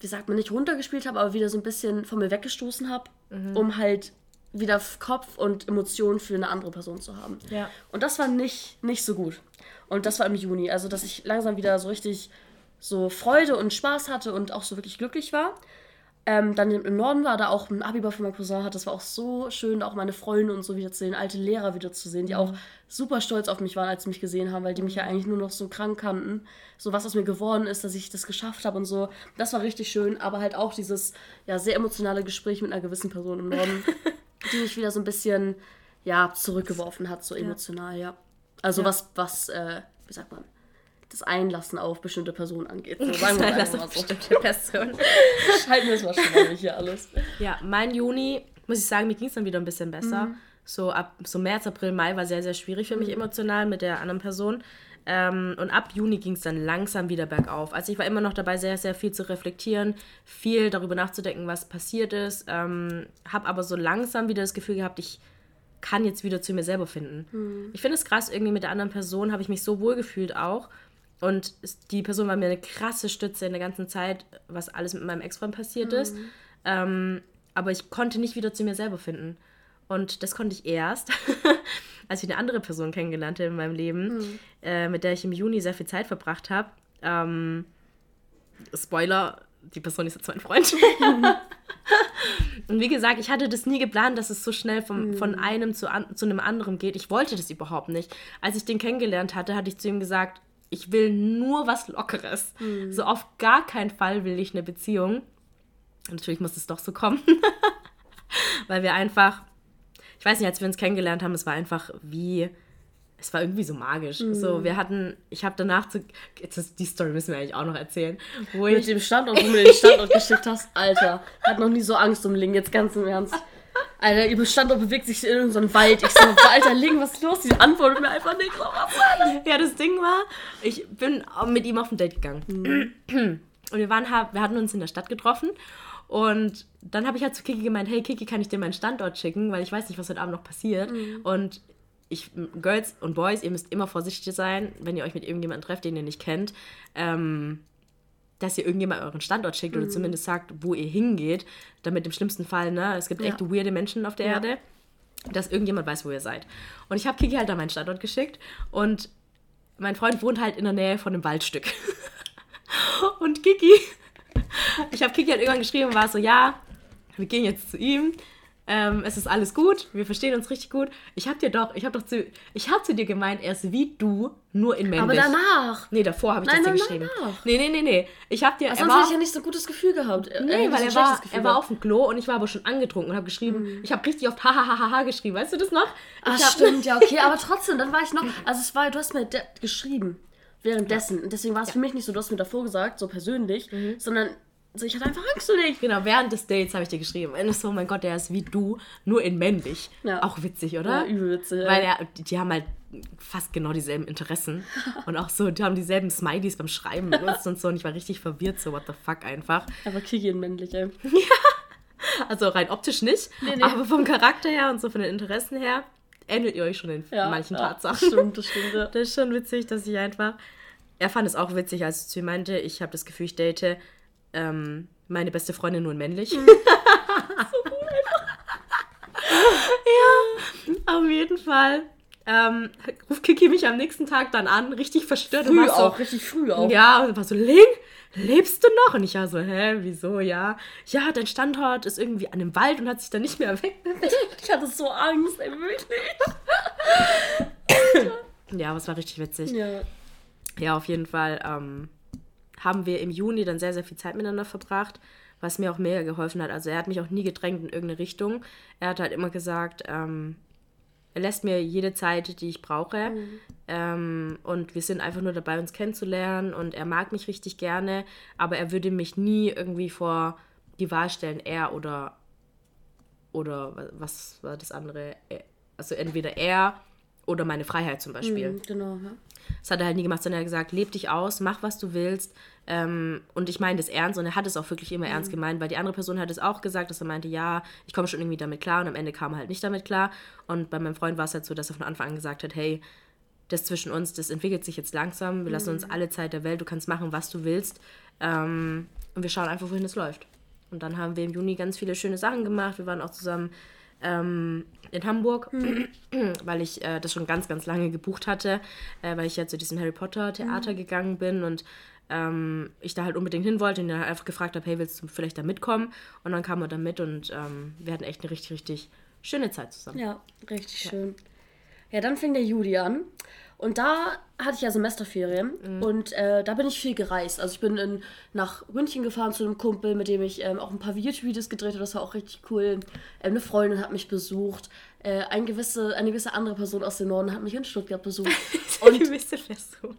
wie sagt man, nicht runtergespielt habe, aber wieder so ein bisschen von mir weggestoßen habe, um halt wieder Kopf und Emotionen für eine andere Person zu haben. Ja. Und das war nicht, nicht so gut. Und das war im Juni. Also, dass ich langsam wieder so richtig so Freude und Spaß hatte und auch so wirklich glücklich war. Ähm, dann im Norden war da auch ein Abiball von meinem Cousin hat. Das war auch so schön, auch meine Freunde und so wiederzusehen, alte Lehrer wiederzusehen, die auch super stolz auf mich waren, als sie mich gesehen haben, weil die mich ja eigentlich nur noch so krank kannten. So was aus mir geworden ist, dass ich das geschafft habe und so. Das war richtig schön, aber halt auch dieses ja, sehr emotionale Gespräch mit einer gewissen Person im Norden, die mich wieder so ein bisschen ja, zurückgeworfen hat, so emotional, ja. Also Ja. was, was, äh, wie sagt man, das Einlassen auf bestimmte Personen angeht. So, sagen wir Das ist mal so. bestimmte Person. Halten wir es mal schwammig hier alles. Ja, mein Juni, muss ich sagen, mir ging es dann wieder ein bisschen besser. So ab so März, April, Mai war sehr, sehr schwierig für mich emotional mit der anderen Person. Ähm, und ab Juni ging es dann langsam wieder bergauf. Also ich war immer noch dabei, sehr, sehr viel zu reflektieren, viel darüber nachzudenken, was passiert ist. Ähm, habe aber so langsam wieder das Gefühl gehabt, ich kann jetzt wieder zu mir selber finden. Ich finde es krass, irgendwie mit der anderen Person habe ich mich so wohl gefühlt auch. Und die Person war mir eine krasse Stütze in der ganzen Zeit, was alles mit meinem Ex-Freund passiert ist. Ähm, aber ich konnte nicht wieder zu mir selber finden. Und das konnte ich erst, als ich eine andere Person kennengelernt habe in meinem Leben, äh, mit der ich im Juni sehr viel Zeit verbracht habe. Ähm, Spoiler, die Person ist jetzt mein Freund. Und wie gesagt, ich hatte das nie geplant, dass es so schnell vom, von einem zu, an, zu einem anderen geht. Ich wollte das überhaupt nicht. Als ich den kennengelernt hatte, hatte ich zu ihm gesagt, ich will nur was Lockeres. So auf gar keinen Fall will ich eine Beziehung. Und natürlich muss es doch so kommen. Weil wir einfach, ich weiß nicht, als wir uns kennengelernt haben, es war einfach wie, es war irgendwie so magisch. So, wir hatten, ich habe danach zu, jetzt ist, die Story müssen wir eigentlich auch noch erzählen, wo Mit ich, dem Standort, wo du mir den Standort geschickt hast, Alter. Hat noch nie so Angst um Ling, jetzt ganz im Ernst. Alter, ihr Standort bewegt sich in irgendeinem Wald. Ich so, Alter, Ling, was ist los? Die antwortet mir einfach nicht. So, was soll das? ja, das Ding war, ich bin mit ihm auf ein Date gegangen. Und wir, waren, wir hatten uns in der Stadt getroffen. Und dann habe ich halt zu Kiki gemeint, hey Kiki, kann ich dir meinen Standort schicken, weil ich weiß nicht, was heute Abend noch passiert. Und ich, Girls und Boys, ihr müsst immer vorsichtig sein, wenn ihr euch mit irgendjemandem trefft, den ihr nicht kennt, ähm, dass ihr irgendjemand euren Standort schickt oder zumindest sagt, wo ihr hingeht, damit im schlimmsten Fall, ne, es gibt Ja. echt weirde Menschen auf der Ja. Erde, dass irgendjemand weiß, wo ihr seid. Und ich habe Kiki halt da meinen Standort geschickt und mein Freund wohnt halt in der Nähe von einem Waldstück. Und Kiki, ich habe Kiki halt irgendwann geschrieben und war so, ja, wir gehen jetzt zu ihm. Ähm, es ist alles gut, wir verstehen uns richtig gut. Ich habe dir doch, ich habe doch zu, ich habe zu dir gemeint, er ist wie du, nur in männlich. Aber danach. Nee, davor habe ich Nein, das dir geschrieben. danach. Nee, nee, nee, nee. Ich habe dir, er Sonst hätte ich ja nicht so ein gutes Gefühl gehabt. Äh, nee, ein weil er war, er war auf dem Klo und ich war aber schon angetrunken und habe geschrieben, ich habe richtig oft hahaha geschrieben, weißt du das noch? Ich hab, stimmt, ja, okay, aber trotzdem, dann war ich noch. Also, es war, du hast mir geschrieben währenddessen. Und deswegen war es für mich nicht so, du hast mir davor gesagt, so persönlich, Mhm. sondern so, ich hatte einfach Angst um dich. Genau, während des Dates habe ich dir geschrieben. Und so, oh mein Gott, der ist wie du, nur in männlich. Ja. Auch witzig, oder? Ja, übel witzig. ja. Weil er, die, haben halt fast genau dieselben Interessen. und auch so, die haben dieselben Smileys beim Schreiben benutzt und so. Und ich war richtig verwirrt, so, what the fuck einfach. Aber Kiki in männlich, ey. Also rein optisch nicht, Nee, nee. aber vom Charakter her und so von den Interessen her ähnelt ihr euch schon in Ja, manchen ja, Tatsachen. Das stimmt, das stimmt, ja. Das ist schon witzig, dass ich einfach. Er fand es auch witzig, als ich zu ihm meinte, ich habe das Gefühl, ich date ähm, meine beste Freundin nur in männlich. so cool einfach. ja, auf jeden Fall. Ähm, ruft Kiki mich am nächsten Tag dann an, richtig verstört. und Früh war so, auch, richtig früh auch. Ja, und war so, Ling, lebst du noch? Und ich war so, hä, wieso, ja. Ja, dein Standort ist irgendwie an dem Wald und hat sich dann nicht mehr wegbewegt. Ich hatte so Angst, ey, wirklich. Ja, aber es war richtig witzig. Ja. Ja, auf jeden Fall ähm, haben wir im Juni dann sehr, sehr viel Zeit miteinander verbracht, was mir auch mega geholfen hat. Also er hat mich auch nie gedrängt in irgendeine Richtung. Er hat halt immer gesagt, ähm, er lässt mir jede Zeit, die ich brauche. Ähm, und wir sind einfach nur dabei, uns kennenzulernen. Und er mag mich richtig gerne, aber er würde mich nie irgendwie vor die Wahl stellen, er oder, oder wa- was war das andere? Er- Also entweder er oder meine Freiheit zum Beispiel. Mhm, Genau, ja. Das hat er halt nie gemacht, sondern er hat gesagt, leb dich aus, mach was du willst. Ähm, und ich meine das ernst und er hat es auch wirklich immer ernst gemeint, weil die andere Person hat es auch gesagt, dass er meinte, ja, ich komme schon irgendwie damit klar und am Ende kam er halt nicht damit klar. Und bei meinem Freund war es halt so, dass er von Anfang an gesagt hat, hey, das zwischen uns, das entwickelt sich jetzt langsam. Wir lassen uns alle Zeit der Welt. Du kannst machen, was du willst. Ähm, und wir schauen einfach, wohin es läuft. Und dann haben wir im Juni ganz viele schöne Sachen gemacht. Wir waren auch zusammen ähm, in Hamburg, weil ich äh, das schon ganz, ganz lange gebucht hatte, äh, weil ich ja zu diesem Harry Potter Theater gegangen bin und ähm, ich da halt unbedingt hin wollte und dann einfach gefragt habe, hey, willst du vielleicht da mitkommen? Und dann kam er da mit und ähm, wir hatten echt eine richtig, richtig schöne Zeit zusammen. Ja, richtig schön. Ja, dann fing der Juli an. Und da hatte ich ja Semesterferien und äh, da bin ich viel gereist. Also ich bin in, nach München gefahren zu einem Kumpel, mit dem ich ähm, auch ein paar YouTube-Videos gedreht habe. Das war auch richtig cool. Ähm, eine Freundin hat mich besucht. Äh, ein gewisse, eine gewisse andere Person aus dem Norden hat mich in Stuttgart besucht. Und gewisse Person.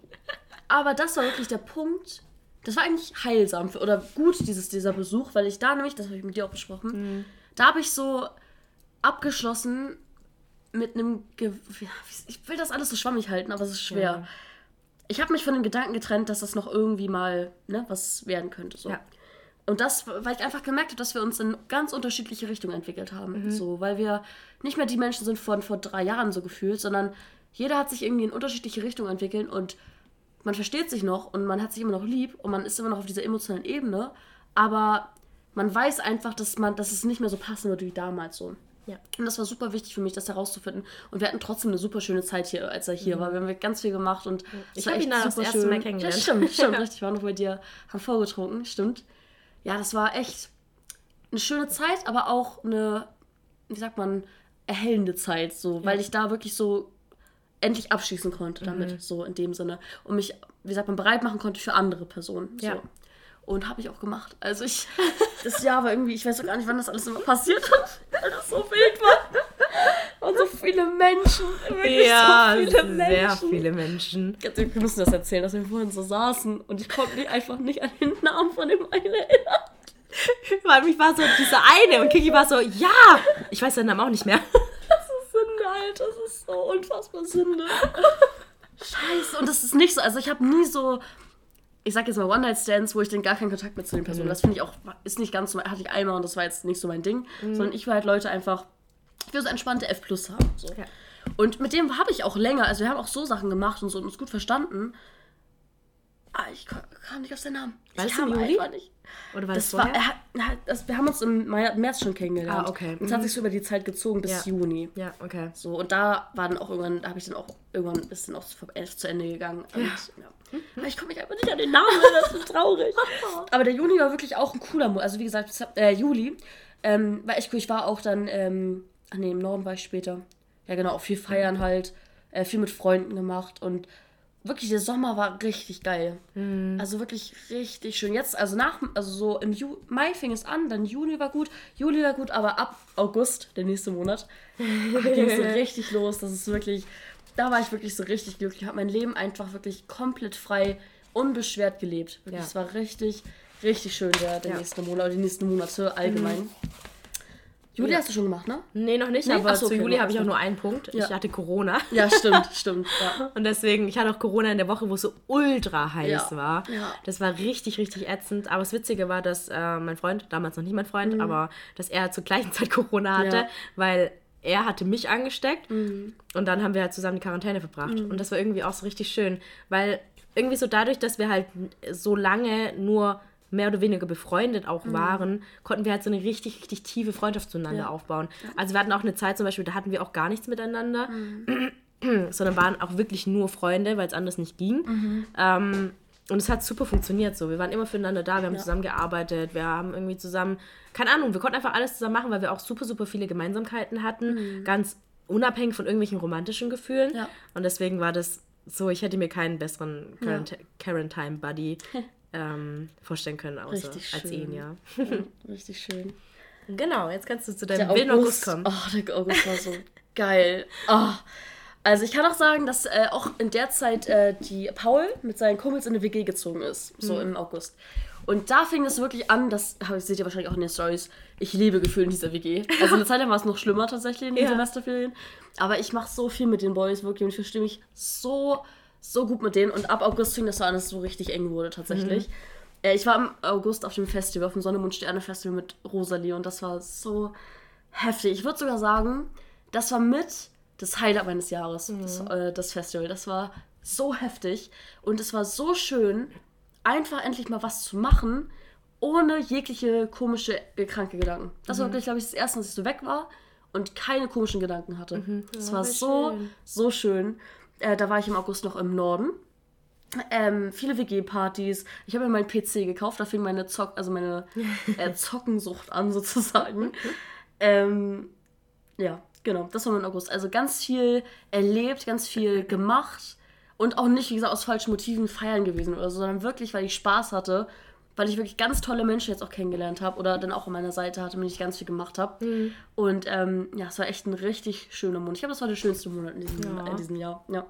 Aber das war wirklich der Punkt. Das war eigentlich heilsam für, oder gut, dieses, dieser Besuch, weil ich da nämlich, das habe ich mit dir auch besprochen, da habe ich so abgeschlossen mit einem. Ge ich will das alles so schwammig halten, aber es ist schwer. Ja. Ich habe mich von dem Gedanken getrennt, dass das noch irgendwie mal ne, was werden könnte. So. Ja. Und das, weil ich einfach gemerkt habe, dass wir uns in ganz unterschiedliche Richtungen entwickelt haben. So, weil wir nicht mehr die Menschen sind von vor drei Jahren so gefühlt, sondern jeder hat sich irgendwie in unterschiedliche Richtungen entwickelt und man versteht sich noch und man hat sich immer noch lieb und man ist immer noch auf dieser emotionalen Ebene, aber man weiß einfach, dass man, dass es nicht mehr so passen wird wie damals so. Ja. Und das war super wichtig für mich, das herauszufinden. Und wir hatten trotzdem eine super schöne Zeit hier, als er hier war. Wir haben ganz viel gemacht und Ich war hab echt ihn da das erste. Mal kennengelernt. Ja, stimmt, stimmt, richtig. Ich war noch bei dir, haben vorgetrunken, stimmt. Ja, das war echt eine schöne Zeit, aber auch eine, wie sagt man, erhellende Zeit, so, weil ich da wirklich so endlich abschließen konnte damit, Mhm. so in dem Sinne. Und mich, wie sagt man, bereit machen konnte für andere Personen. So. Ja. Und habe ich auch gemacht. Also ich, das Jahr war irgendwie, ich weiß auch gar nicht, wann das alles immer passiert ist, weil das so wild war. Und so viele Menschen. Wirklich Ja, so viele sehr Menschen. viele Menschen. Wir müssen das erzählen, dass wir vorhin so saßen und ich konnte mich einfach nicht an den Namen von dem einen erinnern. Weil mich war so dieser eine und Kiki war so, ja, ich weiß seinen Namen auch nicht mehr. Das ist Sünde, Alter. Das ist so unfassbar Sünde. Scheiße. Und das ist nicht so, also ich habe nie so, ich sag jetzt mal One-Night-Stands, wo ich den gar keinen Kontakt mit zu den Mhm. Personen. Das finde ich auch, ist nicht ganz so, hatte ich einmal und das war jetzt nicht so mein Ding. Mhm. Sondern ich will halt Leute einfach, ich will so entspannte F Plus haben. So. Ja. Und mit dem habe ich auch länger, also wir haben auch so Sachen gemacht und so und uns gut verstanden. Aber ich kam nicht auf seinen Namen. War ich kam Juli? einfach nicht. Oder war Das das war, er hat, das, wir haben uns im März schon kennengelernt. Ah, okay. Und es hat Mhm. sich so über die Zeit gezogen bis Ja. Juni. Ja, okay. So, und da war dann auch irgendwann, da habe ich dann auch irgendwann ist dann auch zu zu Ende gegangen. Und, ja. Aber ich komme mich einfach nicht an den Namen, das ist so traurig. Aber der Juni war wirklich auch ein cooler Monat. Also wie gesagt, äh, Juli ähm, war echt cool. Ich war auch dann, ähm, ach nee, im Norden war ich später. Ja genau, auch viel feiern halt, äh, viel mit Freunden gemacht und wirklich der Sommer war richtig geil. Also wirklich richtig schön. Jetzt, also nach, also so im Ju Mai fing es an, dann Juni war gut, Juli war gut, aber ab August, der nächste Monat, ging es so richtig los. Das ist wirklich, da war ich wirklich so richtig glücklich. Ich habe mein Leben einfach wirklich komplett frei, unbeschwert gelebt. Wirklich, Ja. Es war richtig, richtig schön der, der Ja. nächste Monat oder die nächsten Monate allgemein. Juli Ja. hast du schon gemacht, ne? Nee, noch nicht, Nee? aber Ach so, zu okay, Juli noch habe ich auch nur einen Punkt. Ja. Ich hatte Corona. Ja, stimmt, stimmt. Ja. Und deswegen, ich hatte auch Corona in der Woche, wo es so ultra heiß war. ja. Das war richtig, richtig ätzend. Aber das Witzige war, dass äh, mein Freund, damals noch nicht mein Freund, aber dass er zur gleichen Zeit Corona hatte, Mhm. Weil er hatte mich angesteckt Mhm. und dann haben wir halt zusammen die Quarantäne verbracht. Und das war irgendwie auch so richtig schön, weil irgendwie so dadurch, dass wir halt so lange nur mehr oder weniger befreundet auch waren, konnten wir halt so eine richtig, richtig tiefe Freundschaft zueinander Mhm. Ja. aufbauen. Also wir hatten auch eine Zeit zum Beispiel, da hatten wir auch gar nichts miteinander Mhm. sondern waren auch wirklich nur Freunde, weil es anders nicht ging. Mhm. Ähm, und es hat super funktioniert so. Wir waren immer füreinander da, wir haben Ja. zusammen gearbeitet, wir haben irgendwie zusammen, keine Ahnung, wir konnten einfach alles zusammen machen, weil wir auch super, super viele Gemeinsamkeiten hatten, ganz unabhängig von irgendwelchen romantischen Gefühlen. Mhm. Ja. Und deswegen war das so, ich hätte mir keinen besseren Quarant Quarantine-Buddy ähm, vorstellen können, außer als ihn, ja. ja. Richtig schön. Genau, jetzt kannst du zu deinem wilden August kommen. Oh, der August war so geil. Oh. Also ich kann auch sagen, dass äh, auch in der Zeit äh, die Paul mit seinen Kumpels in eine WG gezogen ist, so im August. Und da fing es wirklich an, das seht ihr wahrscheinlich auch in den Stories, ich lebe gefühlt in dieser WG. Also eine Zeit lang war es noch schlimmer tatsächlich in den Ja. Semesterferien. Aber ich mache so viel mit den Boys wirklich und ich verstehe mich so, so gut mit denen. Und ab August fing das so an, dass es so richtig eng wurde tatsächlich. Äh, ich war im August auf dem Festival, auf dem Sonne, Mond, Sterne Festival mit Rosalie und das war so heftig. Ich würde sogar sagen, das war mit das Highlight meines Jahres, das, äh, das Festival. Das war so heftig und es war so schön, einfach endlich mal was zu machen, ohne jegliche komische, äh, kranke Gedanken. Das war wirklich, glaube ich, das erste, dass ich so weg war und keine komischen Gedanken hatte. Das war voll so, schön. so schön. Äh, da war ich im August noch im Norden. Ähm, viele WG-Partys. Ich habe mir meinen PC gekauft, da fing meine Zock, also meine äh, Zockensucht an sozusagen. ähm, ja, genau, das war mein August. Also ganz viel erlebt, ganz viel gemacht und auch nicht, wie gesagt, aus falschen Motiven feiern gewesen oder so, sondern wirklich, weil ich Spaß hatte, weil ich wirklich ganz tolle Menschen jetzt auch kennengelernt habe oder dann auch an meiner Seite hatte, mit denen ich ganz viel gemacht habe. Und ähm, ja, es war echt ein richtig schöner Monat. Ich glaube, das war der schönste Monat in diesem, Ja. in diesem Jahr. Ja.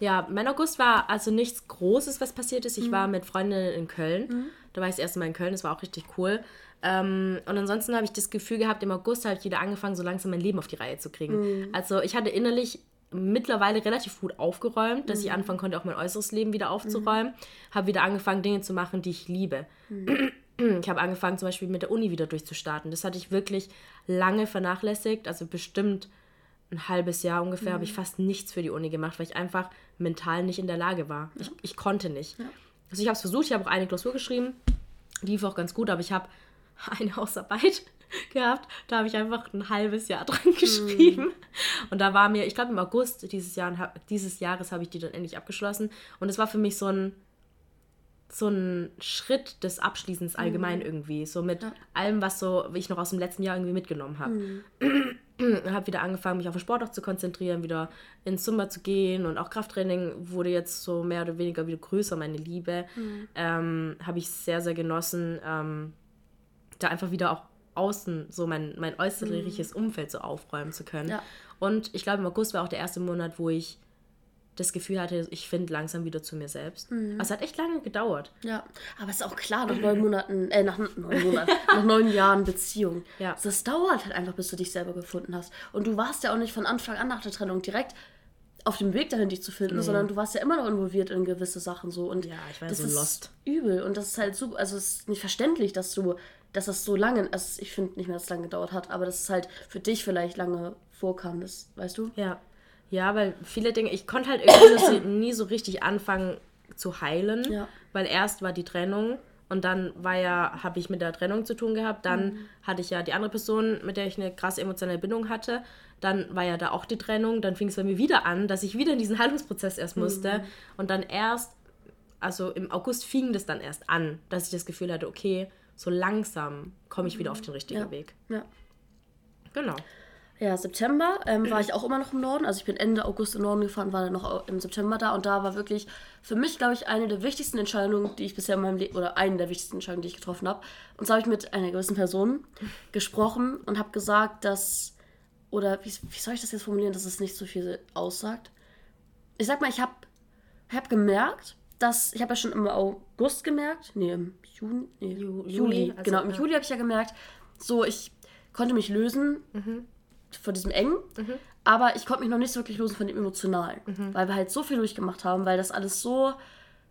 Ja, mein August war also nichts Großes, was passiert ist. Ich war mit Freundinnen in Köln. Da war ich das erste Mal in Köln, das war auch richtig cool. Ähm, und ansonsten habe ich das Gefühl gehabt, im August habe ich wieder angefangen, so langsam mein Leben auf die Reihe zu kriegen. Also ich hatte innerlich mittlerweile relativ gut aufgeräumt, dass ich anfangen konnte, auch mein äußeres Leben wieder aufzuräumen. Habe wieder angefangen, Dinge zu machen, die ich liebe. Ich habe angefangen, zum Beispiel mit der Uni wieder durchzustarten. Das hatte ich wirklich lange vernachlässigt, also bestimmt ein halbes Jahr ungefähr habe ich fast nichts für die Uni gemacht, weil ich einfach mental nicht in der Lage war. Ich, ich konnte nicht. Also ich habe es versucht, ich habe auch eine Klausur geschrieben, lief auch ganz gut, aber ich habe eine Hausarbeit gehabt, da habe ich einfach ein halbes Jahr dran geschrieben. Und da war mir, ich glaube im August dieses, Jahr, dieses Jahres habe ich die dann endlich abgeschlossen. Und es war für mich so ein, so ein Schritt des Abschließens allgemein irgendwie. So mit allem, was so wie ich noch aus dem letzten Jahr irgendwie mitgenommen habe. habe wieder angefangen, mich auf den Sport auch zu konzentrieren, wieder ins Zumba zu gehen und auch Krafttraining wurde jetzt so mehr oder weniger wieder größer, meine Liebe. Ähm, habe ich sehr, sehr genossen, ähm, da einfach wieder auch außen so mein, mein äußerliches Umfeld so aufräumen zu können. Ja. Und ich glaube, im August war auch der erste Monat, wo ich das Gefühl hatte, ich finde langsam wieder zu mir selbst. Also es hat echt lange gedauert. Ja, aber es ist auch klar, nach neun Monaten, äh, nach neun Monaten, nach neun Jahren Beziehung. Ja. Das dauert halt einfach, bis du dich selber gefunden hast. Und du warst ja auch nicht von Anfang an nach der Trennung direkt auf dem Weg dahin, dich zu finden, sondern du warst ja immer noch involviert in gewisse Sachen so. Und Ja, ich war das so ist lost. übel. Und das ist halt super, also es ist nicht verständlich, dass du, dass das so lange, also ich finde nicht mehr, dass es lange gedauert hat, aber dass es halt für dich vielleicht lange vorkam, das, weißt du? Ja. Ja, weil viele Dinge, ich konnte halt irgendwie nie so richtig anfangen zu heilen, Ja. weil erst war die Trennung und dann war ja, habe ich mit der Trennung zu tun gehabt, dann hatte ich ja die andere Person, mit der ich eine krasse emotionale Bindung hatte, dann war ja da auch die Trennung, dann fing es bei mir wieder an, dass ich wieder in diesen Heilungsprozess erst musste und dann erst, also im August fing das dann erst an, dass ich das Gefühl hatte, okay, so langsam komme ich wieder auf den richtigen Ja. Weg. Ja. Genau. Ja, September ähm, war ich auch immer noch im Norden. Also ich bin Ende August im Norden gefahren, war dann noch im September da. Und da war wirklich für mich, glaube ich, eine der wichtigsten Entscheidungen, die ich bisher in meinem Leben, oder eine der wichtigsten Entscheidungen, die ich getroffen habe. Und zwar habe ich mit einer gewissen Person gesprochen und habe gesagt, dass, oder wie, wie soll ich das jetzt formulieren, dass es nicht so viel aussagt? Ich sag mal, ich habe hab gemerkt, dass, ich habe ja schon im August gemerkt, nee, im Juni, nee, Ju- Juli, Juli, also, genau, im ja. Juli habe ich ja gemerkt, so, ich konnte mich lösen von diesem Engen, aber ich konnte mich noch nicht so wirklich losen von dem Emotionalen, weil wir halt so viel durchgemacht haben, weil das alles so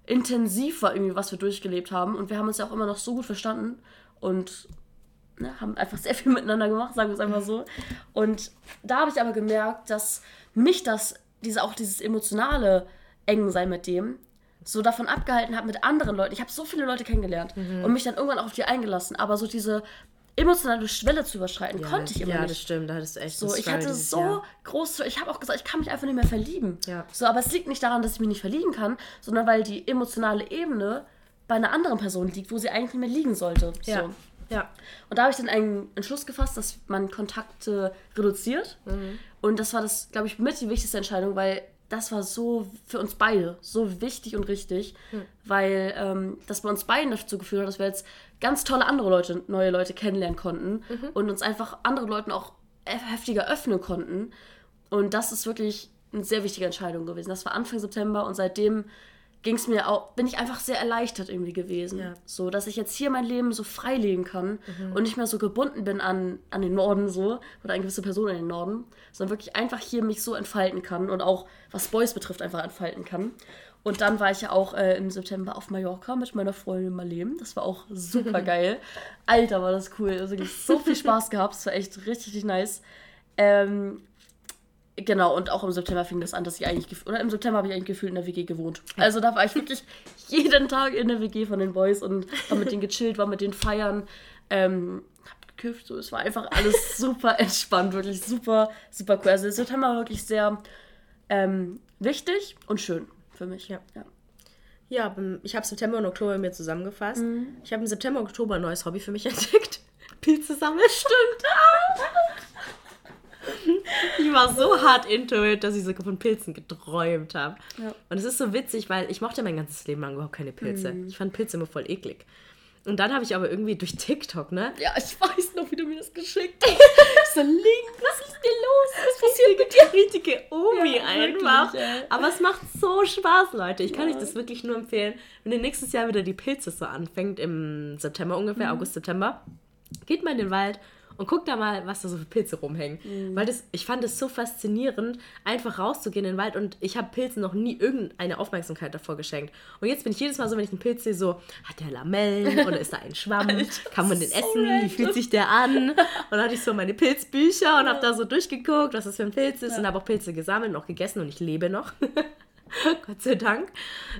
intensiv war irgendwie, was wir durchgelebt haben. Und wir haben uns ja auch immer noch so gut verstanden und ne, haben einfach sehr viel miteinander gemacht, sagen wir es einfach so. Und da habe ich aber gemerkt, dass mich das, diese, auch dieses emotionale Engensein mit dem, so davon abgehalten hat mit anderen Leuten. Ich habe so viele Leute kennengelernt und mich dann irgendwann auch auf die eingelassen, aber so diese emotionale Schwelle zu überschreiten, konnte ich immer ja, nicht. das stimmt, da hattest du echt So, ich hatte so Jahr. groß, ich habe auch gesagt, ich kann mich einfach nicht mehr verlieben. Ja. So, aber es liegt nicht daran, dass ich mich nicht verlieben kann, sondern weil die emotionale Ebene bei einer anderen Person liegt, wo sie eigentlich nicht mehr liegen sollte. Ja. So. Ja. Und da habe ich dann einen Entschluss gefasst, dass man Kontakte reduziert. Und das war das, glaube ich, mit die wichtigste Entscheidung, weil das war so für uns beide so wichtig und richtig, weil ähm, das bei uns beiden dazu geführt hat, dass wir jetzt ganz tolle andere Leute, neue Leute kennenlernen konnten und uns einfach anderen Leuten auch heftiger öffnen konnten. Und das ist wirklich eine sehr wichtige Entscheidung gewesen. Das war Anfang September und seitdem ging es mir auch, bin ich einfach sehr erleichtert irgendwie gewesen. Ja. So, dass ich jetzt hier mein Leben so frei leben kann und nicht mehr so gebunden bin an, an den Norden so oder an gewisse Personen in den Norden, sondern wirklich einfach hier mich so entfalten kann und auch, was Boys betrifft, einfach entfalten kann. Und dann war ich ja auch äh, im September auf Mallorca mit meiner Freundin Marlene. Das war auch super geil. Alter, war das cool. Also wirklich so viel Spaß gehabt. Das war echt richtig, richtig nice. Ähm, Genau, und auch im September fing das an, dass ich eigentlich, oder im September habe ich eigentlich gefühlt in der WG gewohnt. Also da war ich wirklich jeden Tag in der WG von den Boys und war mit denen gechillt, war mit denen feiern, ähm, hab gekifft, so, es war einfach alles super entspannt, wirklich super, super cool. Also der September war wirklich sehr ähm, wichtig und schön für mich. Ja. ja. Ja, beim- ich habe September und Oktober mir zusammengefasst. Mhm. Ich habe im September und Oktober ein neues Hobby für mich entdeckt. Pilze sammeln. Stimmt. Ich war so hart into it, dass ich sogar von Pilzen geträumt habe. Ja. Und es ist so witzig, weil ich mochte mein ganzes Leben lang überhaupt keine Pilze. Mhm. Ich fand Pilze immer voll eklig. Und dann habe ich aber irgendwie durch TikTok, ne? Ja, ich weiß noch, wie du mir das geschickt hast. So, Link, was ist denn los? Was passiert mit dir? richtige Omi Ja, einfach. wirklich. Aber es macht so Spaß, Leute. Ich kann Ja. euch das wirklich nur empfehlen. Wenn ihr nächstes Jahr wieder die Pilze so anfängt, im September ungefähr, Mhm. August, September, geht mal in den Wald und guckt da mal, was da so für Pilze rumhängen. Mhm. Weil das, ich fand es so faszinierend, einfach rauszugehen in den Wald und ich habe Pilzen noch nie irgendeine Aufmerksamkeit davor geschenkt. Und jetzt bin ich jedes Mal so, wenn ich einen Pilz sehe, so, hat der Lamellen oder ist da ein Schwamm? Kann man den so essen? Wie random. fühlt sich der an? Und dann hatte ich so meine Pilzbücher und habe da so durchgeguckt, was das für ein Pilz ist und habe auch Pilze gesammelt und auch gegessen und ich lebe noch. Gott sei Dank.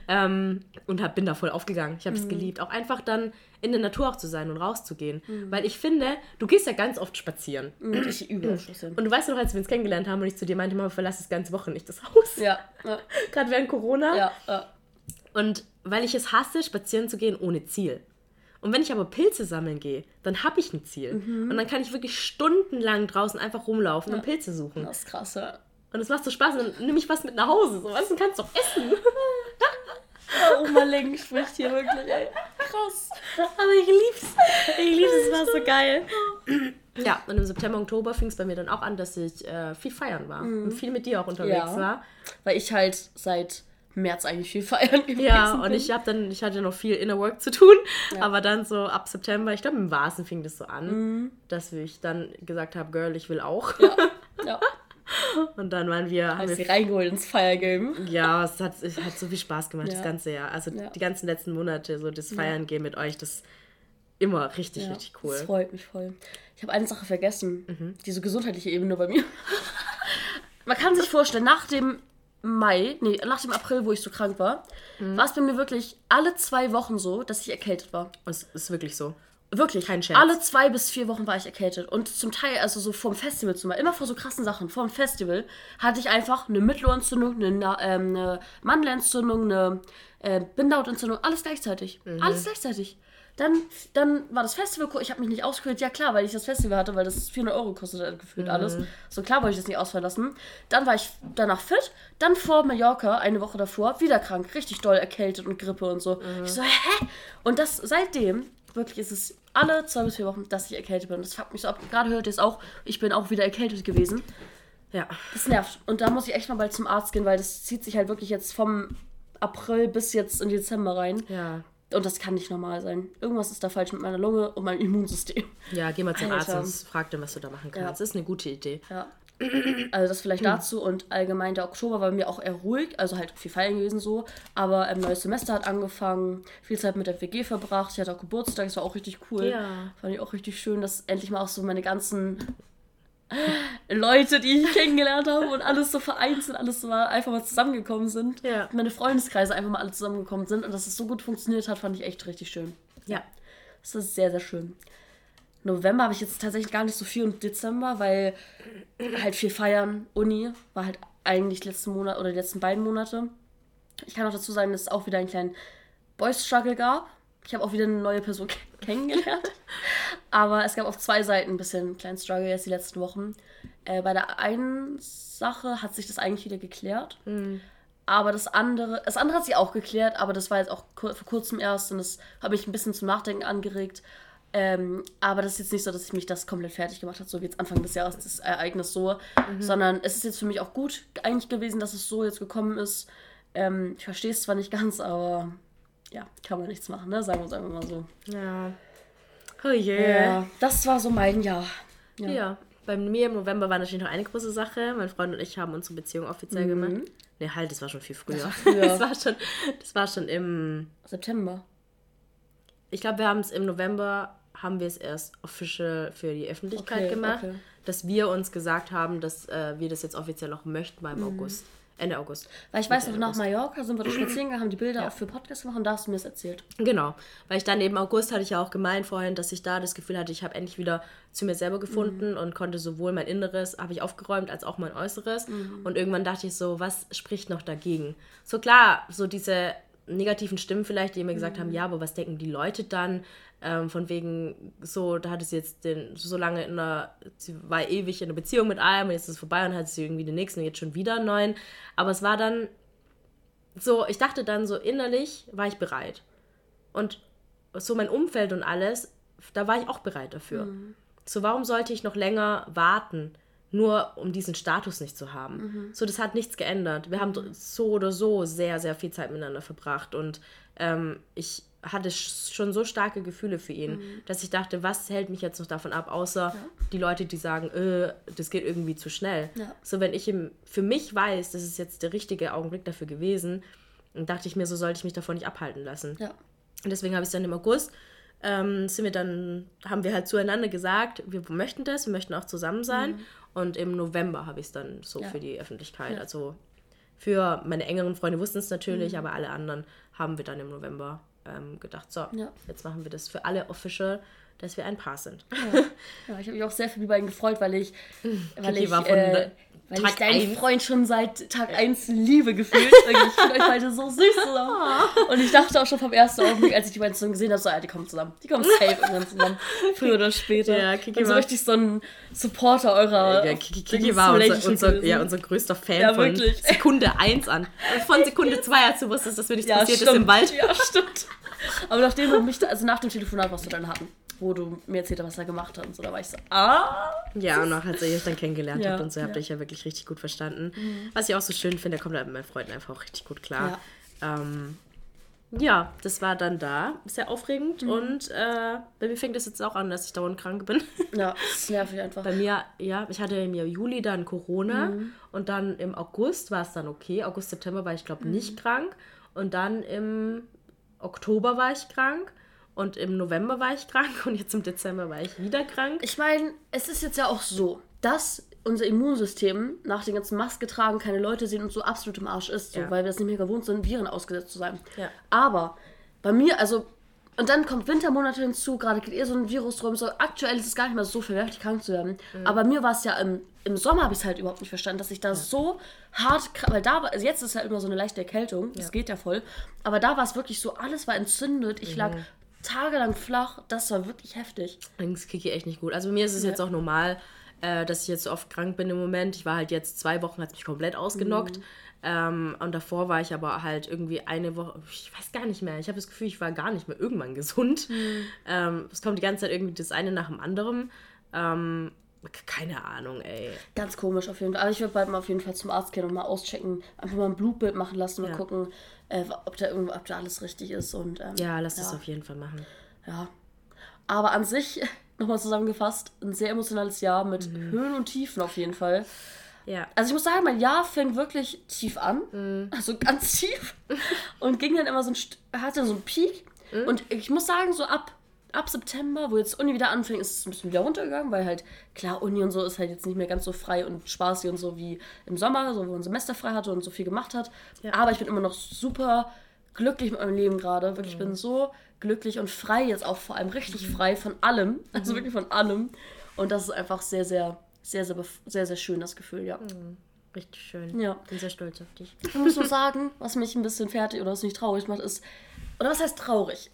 Ähm, und hab, bin da voll aufgegangen. Ich habe es geliebt. Auch einfach dann in der Natur auch zu sein und rauszugehen. Weil ich finde, du gehst ja ganz oft spazieren. Und ich übe. Und du weißt noch, als wir uns kennengelernt haben und ich zu dir meinte, Mama, verlass das ganze Woche nicht das Haus. Ja, ja, Gerade während Corona. ja, ja. Und weil ich es hasse, spazieren zu gehen ohne Ziel. Und wenn ich aber Pilze sammeln gehe, dann habe ich ein Ziel. Und dann kann ich wirklich stundenlang draußen einfach rumlaufen und Pilze suchen. Das ist krass, ja. Und es macht so Spaß. Und dann nehme ich was mit nach Hause. So was, und kannst du doch essen. Oh, Oma Link spricht hier wirklich, ey. Krass. Aber ich lieb's. Ich lieb's, es war so geil. Ja, und im September, Oktober fing es bei mir dann auch an, dass ich äh, viel feiern war. Und viel mit dir auch unterwegs Ja. war. Weil ich halt seit März eigentlich viel feiern gewesen Ja, und bin. ich habe dann, ich hatte noch viel Inner Work zu tun, Ja. aber dann so ab September, ich glaube im Vasen fing das so an, dass ich dann gesagt habe, Girl, ich will auch. Ja, ja. Und dann waren wir, haben wir sie reingeholt ins Feiergame. ja, es hat, es hat so viel Spaß gemacht, das Ja. ganze Jahr. Also Ja. die ganzen letzten Monate, so das Feiern gehen mit euch, das immer richtig, richtig cool. Das freut mich voll. Ich habe eine Sache vergessen. Mhm. Diese gesundheitliche Ebene bei mir. Man kann sich vorstellen, nach dem Mai, nee, nach dem April, wo ich so krank war, Mhm. war es bei mir wirklich alle zwei Wochen so, dass ich erkältet war. Es ist wirklich so. Wirklich. Kein Scherz. Alle zwei bis vier Wochen war ich erkältet. Und zum Teil, also so vorm Festival zum Beispiel, immer vor so krassen Sachen. Vorm Festival hatte ich einfach eine Mittelohrentzündung, eine, ähm, eine Mandelentzündung, eine äh, Bindehautentzündung, alles gleichzeitig. Mhm. Alles gleichzeitig. Dann, dann war das Festival, ich habe mich nicht ausgekühlt. Ja klar, weil ich das Festival hatte, weil das 400 Euro kostet hat gefühlt alles. So klar wollte ich das nicht ausfallen lassen. Dann war ich danach fit. Dann vor Mallorca, eine Woche davor, wieder krank. Richtig doll erkältet und Grippe und so. Ich so, hä? Und das seitdem, wirklich ist es alle zwei bis vier Wochen, dass ich erkältet bin. Das fuckt mich so ab. Gerade hört ihr es auch, ich bin auch wieder erkältet gewesen. Ja. Das nervt. Und da muss ich echt mal bald zum Arzt gehen, weil das zieht sich halt wirklich jetzt vom April bis jetzt in Dezember rein. Ja. Und das kann nicht normal sein. Irgendwas ist da falsch mit meiner Lunge und meinem Immunsystem. Ja, geh mal zum Arzt Alter. und frag den, was du da machen kannst. Ja. Das ist eine gute Idee. Ja. Also das vielleicht dazu und allgemein der Oktober war bei mir auch eher ruhig, also halt viel feiern gewesen so, aber ein neues Semester hat angefangen, viel Zeit mit der WG verbracht, ich hatte auch Geburtstag, das war auch richtig cool. Ja. Fand ich auch richtig schön, dass endlich mal auch so meine ganzen Leute, die ich kennengelernt habe und alles so vereinzelt, alles so mal einfach mal zusammengekommen sind. Ja. Meine Freundeskreise einfach mal alle zusammengekommen sind und dass es so gut funktioniert hat, fand ich echt richtig schön. Ja. Das ist sehr, sehr schön. November habe ich jetzt tatsächlich gar nicht so viel und Dezember, weil halt viel feiern, Uni, war halt eigentlich letzten Monat oder die letzten beiden Monate. Ich kann auch dazu sagen, dass es auch wieder einen kleinen Boys-Struggle gab. Ich habe auch wieder eine neue Person ke- kennengelernt. Aber es gab auf zwei Seiten ein bisschen einen kleinen Struggle jetzt die letzten Wochen. Äh, bei der einen Sache hat sich das eigentlich wieder geklärt. Aber das andere, das andere hat sich auch geklärt, aber das war jetzt auch vor kurzem erst und das hat mich ein bisschen zum Nachdenken angeregt. Ähm, aber das ist jetzt nicht so, dass ich mich das komplett fertig gemacht habe, so wie jetzt Anfang des Jahres das Ereignis so, sondern es ist jetzt für mich auch gut eigentlich gewesen, dass es so jetzt gekommen ist. Ähm, ich verstehe es zwar nicht ganz, aber ja, kann man nichts machen, ne? Sagen wir es einfach mal so. Ja. Oh je. Ja, das war so mein Jahr. Ja. Bei mir im November war natürlich noch eine große Sache. Mein Freund und ich haben unsere Beziehung offiziell gemacht. Ne, halt, das war schon viel früher. Das früher. war, war, schon, das war schon im. September. Ich glaube, wir haben es im November haben wir es erst official für die Öffentlichkeit Okay, gemacht, okay. dass wir uns gesagt haben, dass äh, wir das jetzt offiziell auch möchten beim August. Ende August. Weil ich weiß noch, nach August. Mallorca sind wir da spazieren gegangen, haben die Bilder auch für Podcast gemacht und da hast du mir das erzählt. Genau, weil ich dann eben August hatte ich ja auch gemeint vorhin, dass ich da das Gefühl hatte, ich habe endlich wieder zu mir selber gefunden und konnte sowohl mein Inneres habe ich aufgeräumt als auch mein Äußeres und irgendwann dachte ich so, was spricht noch dagegen? So klar, so diese negativen Stimmen vielleicht, die mir gesagt haben, ja, aber was denken die Leute dann? Ähm, von wegen, so, da hatte sie jetzt den, so lange in einer, sie war ewig in einer Beziehung mit einem und jetzt ist es vorbei und hat sie irgendwie den nächsten und jetzt schon wieder einen neuen. Aber es war dann so, ich dachte dann so innerlich war ich bereit. Und so mein Umfeld und alles, da war ich auch bereit dafür. So, warum sollte ich noch länger warten, nur um diesen Status nicht zu haben? So, das hat nichts geändert. Wir haben so oder so sehr, sehr viel Zeit miteinander verbracht und ähm, ich hatte sch- schon so starke Gefühle für ihn, dass ich dachte, was hält mich jetzt noch davon ab, außer die Leute, die sagen, äh, das geht irgendwie zu schnell. Ja. So, wenn ich im, für mich weiß, das ist jetzt der richtige Augenblick dafür gewesen, dann dachte ich mir, so sollte ich mich davon nicht abhalten lassen. Ja. Und deswegen habe ich es dann im August, ähm, sind wir dann, haben wir halt zueinander gesagt, wir möchten das, wir möchten auch zusammen sein. Und im November habe ich es dann so Ja. für die Öffentlichkeit. Ja. Also für meine engeren Freunde wussten es natürlich, aber alle anderen haben wir dann im November ähm, gedacht, so, Ja. jetzt machen wir das für alle official, dass wir ein Paar sind. Ja, ich habe mich auch sehr für die beiden gefreut, weil ich, weil Kiki ich, war von äh, weil Tag ich deinen eins. Freund schon seit Tag 1 liebe gefühlt. Ich finde euch beide so süß zusammen. Und ich dachte auch schon vom ersten Augenblick, als ich die beiden zusammen gesehen habe, so, ja, die kommen zusammen. Die kommen safe irgendwann zusammen. Früher oder später. Ja, Kiki Und so war- richtig so ein Supporter eurer Ja, Kiki, Kiki war unser, unser, ja, unser größter Fan Ja, von. Sekunde 1 an. Von Sekunde 2, als du wusstest, dass wir nichts ja, passiert stimmt. ist im Wald. Ja, stimmt. Aber nachdem du mich, also nach dem Telefonat, was wir dann hatten, wo du mir erzählt hast, was er gemacht hat und so, da war ich so, ah. Ja, und auch als ihr euch dann kennengelernt Ja, habt und so, habt ja. ihr euch ja wirklich richtig gut verstanden. Was ich auch so schön finde, da kommt er mit meinen Freunden einfach auch richtig gut klar. Ja, ähm, ja das war dann da. Sehr aufregend. Und äh, bei mir fängt es jetzt auch an, dass ich dauernd krank bin. Ja, das nervig einfach. Bei mir, ja, ich hatte im Juli dann Corona und dann im August war es dann okay. August, September war ich, glaube nicht krank. Und dann im Oktober war ich krank. Und im November war ich krank und jetzt im Dezember war ich wieder krank. Ich meine, es ist jetzt ja auch so, dass unser Immunsystem nach den ganzen Maske tragen, keine Leute sehen und so absolut im Arsch ist, so, Ja. weil wir das nicht mehr gewohnt sind, Viren ausgesetzt zu sein. Ja. Aber bei mir, also, und dann kommt Wintermonate hinzu, gerade geht eher so ein Virus rum, so aktuell ist es gar nicht mehr so verwerflich krank zu werden. Mhm. Aber bei mir war es ja im, im Sommer, habe ich es halt überhaupt nicht verstanden, dass ich da so hart, weil da war, also jetzt ist halt immer so eine leichte Erkältung, das geht ja voll, aber da war es wirklich so, alles war entzündet, ich lag Mhm. Tagelang flach, das war wirklich heftig. Allerdings Kiki echt nicht gut. Also bei mir ist es jetzt auch normal, äh, dass ich jetzt so oft krank bin im Moment. Ich war halt jetzt zwei Wochen, hat mich komplett ausgenockt. Ähm, und davor war ich aber halt irgendwie eine Woche, ich weiß gar nicht mehr. Ich habe das Gefühl, ich war gar nicht mehr irgendwann gesund. Ähm, es kommt die ganze Zeit irgendwie das eine nach dem anderen. Ähm, keine Ahnung, ey. Ganz komisch auf jeden Fall. Aber ich würde bald mal auf jeden Fall zum Arzt gehen und mal auschecken, einfach mal ein Blutbild machen lassen, mal Ja. gucken, äh, ob, da irgendwo, ob da alles richtig ist. Und, ähm, Ja, lass das auf jeden Fall machen. ja. Aber an sich, nochmal zusammengefasst, ein sehr emotionales Jahr mit Mhm. Höhen und Tiefen auf jeden Fall. Ja. Also ich muss sagen, mein Jahr fing wirklich tief an, Mhm. also ganz tief und ging dann immer so ein, hatte so einen Peak. Mhm. Und ich muss sagen, so ab, ab September, wo jetzt Uni wieder anfing, ist es ein bisschen wieder runtergegangen, weil halt, klar, Uni und so ist halt jetzt nicht mehr ganz so frei und spaßig und so wie im Sommer, so wo man Semester frei hatte und so viel gemacht hat. Ja. Aber ich bin immer noch super glücklich mit meinem Leben gerade. Wirklich, ich bin so glücklich und frei jetzt auch vor allem richtig frei von allem. Also wirklich von allem. Und das ist einfach sehr, sehr, sehr, sehr, sehr, sehr schön, das Gefühl, ja. Richtig schön. Ja. Bin sehr stolz auf dich. Ich muss nur sagen, was mich ein bisschen fertig oder was mich traurig macht, ist, oder was heißt traurig?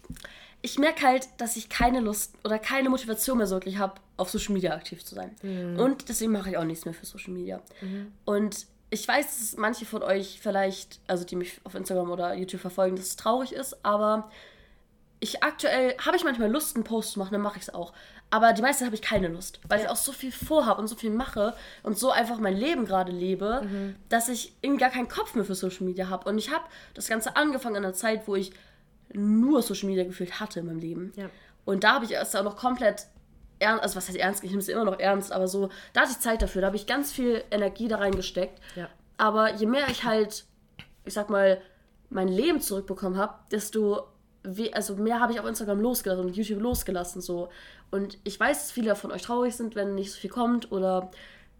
Ich merke halt, dass ich keine Lust oder keine Motivation mehr so wirklich habe, auf Social Media aktiv zu sein. Und deswegen mache ich auch nichts mehr für Social Media. Und ich weiß, dass manche von euch vielleicht, also die mich auf Instagram oder YouTube verfolgen, dass es traurig ist, aber ich aktuell habe ich manchmal Lust, einen Post zu machen, dann mache ich es auch. Aber die meiste Zeit habe ich keine Lust, weil ich auch so viel vorhabe und so viel mache und so einfach mein Leben gerade lebe, dass ich irgendwie gar keinen Kopf mehr für Social Media habe. Und ich habe das Ganze angefangen in einer Zeit, wo ich nur Social Media gefühlt hatte in meinem Leben. Ja. Und da habe ich erst auch noch komplett ernst, also was heißt ernst, ich nehme es immer noch ernst, aber so, da hatte ich Zeit dafür, da habe ich ganz viel Energie da reingesteckt. Ja. Aber je mehr ich halt, ich sag mal, mein Leben zurückbekommen habe, desto we also mehr habe ich auf Instagram losgelassen und YouTube losgelassen so. Und ich weiß, dass viele von euch traurig sind, wenn nicht so viel kommt oder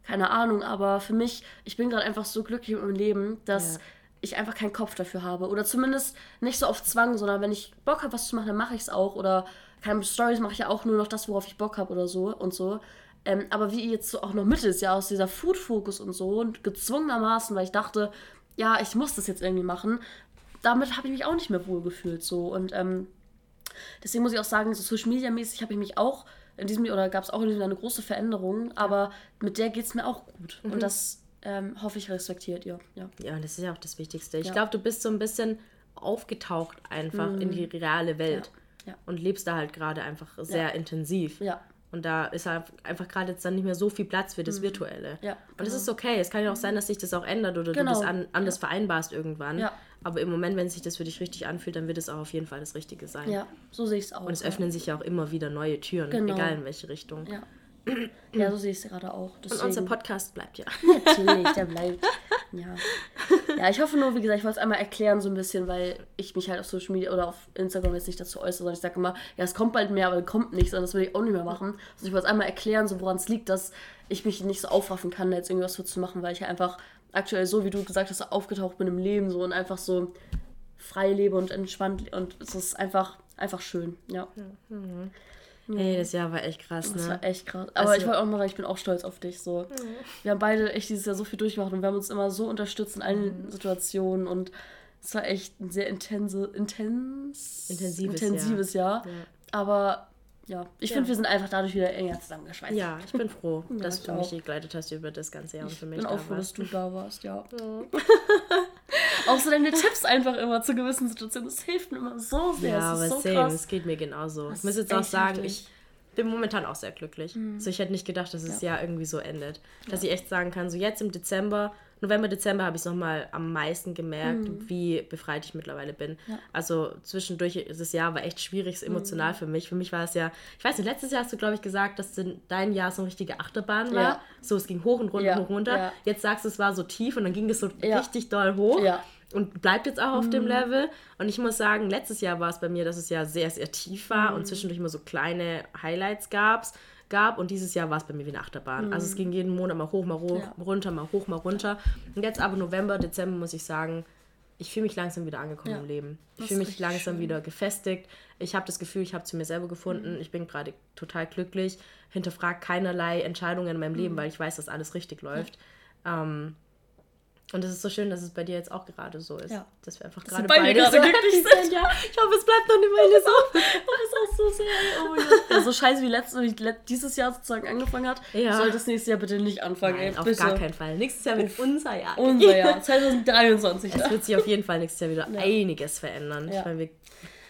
keine Ahnung, aber für mich, ich bin gerade einfach so glücklich mit meinem Leben, dass Ja. Ich einfach keinen Kopf dafür habe. Oder zumindest nicht so auf Zwang, sondern wenn ich Bock habe, was zu machen, dann mache ich es auch. Oder keine Stories mache ich ja auch nur noch das, worauf ich Bock habe oder so und so. Ähm, aber wie jetzt so auch noch Mitte des Jahres, dieser Food-Fokus und so und gezwungenermaßen, weil ich dachte, ja, ich muss das jetzt irgendwie machen, damit habe ich mich auch nicht mehr wohl gefühlt so. Und ähm, deswegen muss ich auch sagen, so Social Media mäßig habe ich mich auch in diesem Jahr, oder gab es auch in diesem Jahr eine große Veränderung, aber mit der geht es mir auch gut. Mhm. Und das ähm, hoffe ich respektiert, ja. ja. Ja, das ist ja auch das Wichtigste. Ich Ja. glaube, du bist so ein bisschen aufgetaucht einfach in die reale Welt. Ja. Ja. Und lebst da halt gerade einfach sehr intensiv. Ja. Und da ist halt einfach gerade jetzt dann nicht mehr so viel Platz für das Virtuelle. Ja, Und das ist okay. Es kann ja auch sein, dass sich das auch ändert oder Genau. du das an, anders vereinbarst irgendwann. Ja. Aber im Moment, wenn sich das für dich richtig anfühlt, dann wird es auch auf jeden Fall das Richtige sein. Ja, so sehe ich es auch. Und es öffnen sich ja auch immer wieder neue Türen, Genau. egal in welche Richtung. Ja. ja, so sehe ich es gerade auch. Und Deswegen, unser Podcast bleibt ja. Natürlich, der bleibt. Ja. ja, ich hoffe nur, wie gesagt, ich wollte es einmal erklären so ein bisschen, weil ich mich halt auf Social Media oder auf Instagram jetzt nicht dazu äußere, sondern ich sage immer, ja, es kommt bald mehr, aber es kommt nichts und das will ich auch nicht mehr machen. Also ich wollte es einmal erklären, so woran es liegt, dass ich mich nicht so aufraffen kann, da jetzt irgendwas für zu machen, weil ich ja einfach aktuell so, wie du gesagt hast, aufgetaucht bin im Leben so und einfach so frei lebe und entspannt und es ist einfach, einfach schön, ja. Hey, das Jahr war echt krass, Das ne? war echt krass. Aber Also- ich wollte auch mal sagen, ich bin auch stolz auf dich. So. Wir haben beide echt dieses Jahr so viel durchgemacht und wir haben uns immer so unterstützt in allen Mhm. Situationen und es war echt ein sehr intense, intens, Intensives intensives Jahr. Ja. Aber ja, ich Ja. finde, wir sind einfach dadurch wieder enger zusammengeschweißt. Ja, ich bin froh, dass ich du auch. mich begleitet hast über das ganze Jahr und für Ich mich bin da auch froh, dass du da warst, ja. auch so deine Tipps einfach immer zu gewissen Situationen, das hilft mir immer so sehr. Ja, das aber so same, krass. es geht mir genauso. Das ich muss jetzt auch sagen, heftig. ich bin momentan auch sehr glücklich. Also ich hätte nicht gedacht, dass das Jahr irgendwie so endet. Dass ich echt sagen kann, so jetzt im Dezember, November, Dezember habe ich es nochmal am meisten gemerkt, wie befreit ich mittlerweile bin. Also zwischendurch, das Jahr war echt schwierig, emotional für mich. Für mich war es ja, ich weiß nicht, letztes Jahr hast du, glaube ich, gesagt, dass dein- Jahr so eine richtige Achterbahn war. Ja. So, es ging hoch und runter, Ja, hoch und runter. ja. Jetzt sagst du, es war so tief und dann ging es so Ja. richtig doll hoch Ja. und bleibt jetzt auch auf dem Level. Und ich muss sagen, letztes Jahr war es bei mir, dass es ja sehr, sehr tief war und zwischendurch immer so kleine Highlights gab's, gab. Und dieses Jahr war es bei mir wie eine Achterbahn. Also es ging jeden Monat mal hoch, mal hoch, Ja. runter, mal hoch, mal runter. Und jetzt aber November, Dezember muss ich sagen, ich fühle mich langsam wieder angekommen Ja. im Leben. Ich fühle mich langsam schön. wieder gefestigt. Ich habe das Gefühl, ich habe zu mir selber gefunden. Mhm. Ich bin gerade total glücklich. Hinterfrage keinerlei Entscheidungen in meinem Mhm. Leben, weil ich weiß, dass alles richtig läuft. Ähm, und es ist so schön, dass es bei dir jetzt auch gerade so ist. Ja. Dass wir einfach gerade beide beide so glücklich happy sind. Ja, ich hoffe, es bleibt noch eine Weile so. Das ist auch so sehr. Oh mein Gott. Ja, so scheiße wie letztes, wie dieses Jahr sozusagen angefangen hat, Ja. soll das nächste Jahr bitte nicht anfangen. Nein, ey, auf gar keinen Fall. Nächstes Jahr wird unser Jahr. Unser Jahr, 2023. Es wird sich auf jeden Fall nächstes Jahr wieder Ja. einiges verändern. Ich meine, wir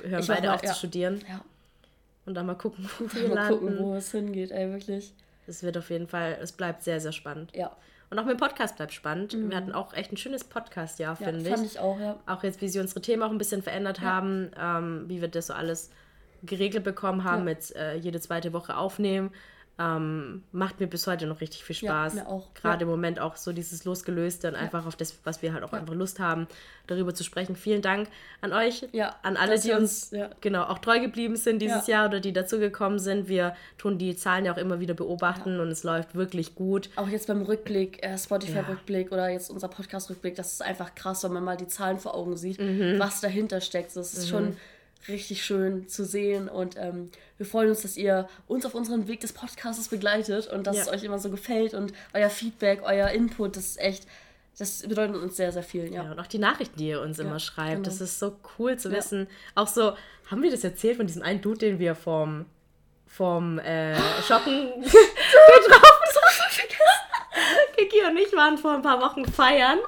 hören Ich beide hoffe, auf zu studieren Ja, und dann mal gucken, wo wir mal landen. gucken, wo es hingeht, ey, wirklich. Es wird auf jeden Fall, es bleibt sehr, sehr spannend. Ja, Und auch mit dem Podcast bleibt spannend. Wir hatten auch echt ein schönes Podcast-Jahr, ja finde fand ich. ich auch, ja. Auch jetzt, wie sie unsere Themen auch ein bisschen verändert haben, ähm, wie wir das so alles geregelt bekommen haben, Ja. mit äh, jede zweite Woche aufnehmen. Ähm, macht mir bis heute noch richtig viel Ja, Spaß. mir auch. Gerade Ja. im Moment auch so dieses Losgelöste und einfach auf das, was wir halt auch einfach Lust haben, darüber zu sprechen. Vielen Dank an euch, Ja, an alle, die uns ja. genau auch treu geblieben sind dieses Ja. Jahr oder die dazugekommen sind. Wir tun die Zahlen ja auch immer wieder beobachten und es läuft wirklich gut. Auch jetzt beim Rückblick, äh, Spotify-Rückblick oder jetzt unser Podcast-Rückblick, das ist einfach krass, wenn man mal die Zahlen vor Augen sieht, Mhm. was dahinter steckt. Das ist schon richtig schön zu sehen und ähm, wir freuen uns, dass ihr uns auf unserem Weg des Podcasts begleitet und dass Ja. es euch immer so gefällt und euer Feedback, euer Input, das ist echt, das bedeutet uns sehr, sehr viel. Ja, Ja, und auch die Nachrichten, die ihr uns immer schreibt. genau. Das ist so cool zu Ja. wissen. Auch so, haben wir das erzählt von diesem einen Dude, den wir vom, vom äh, Shoppen getroffen haben? Kiki und ich waren vor ein paar Wochen feiern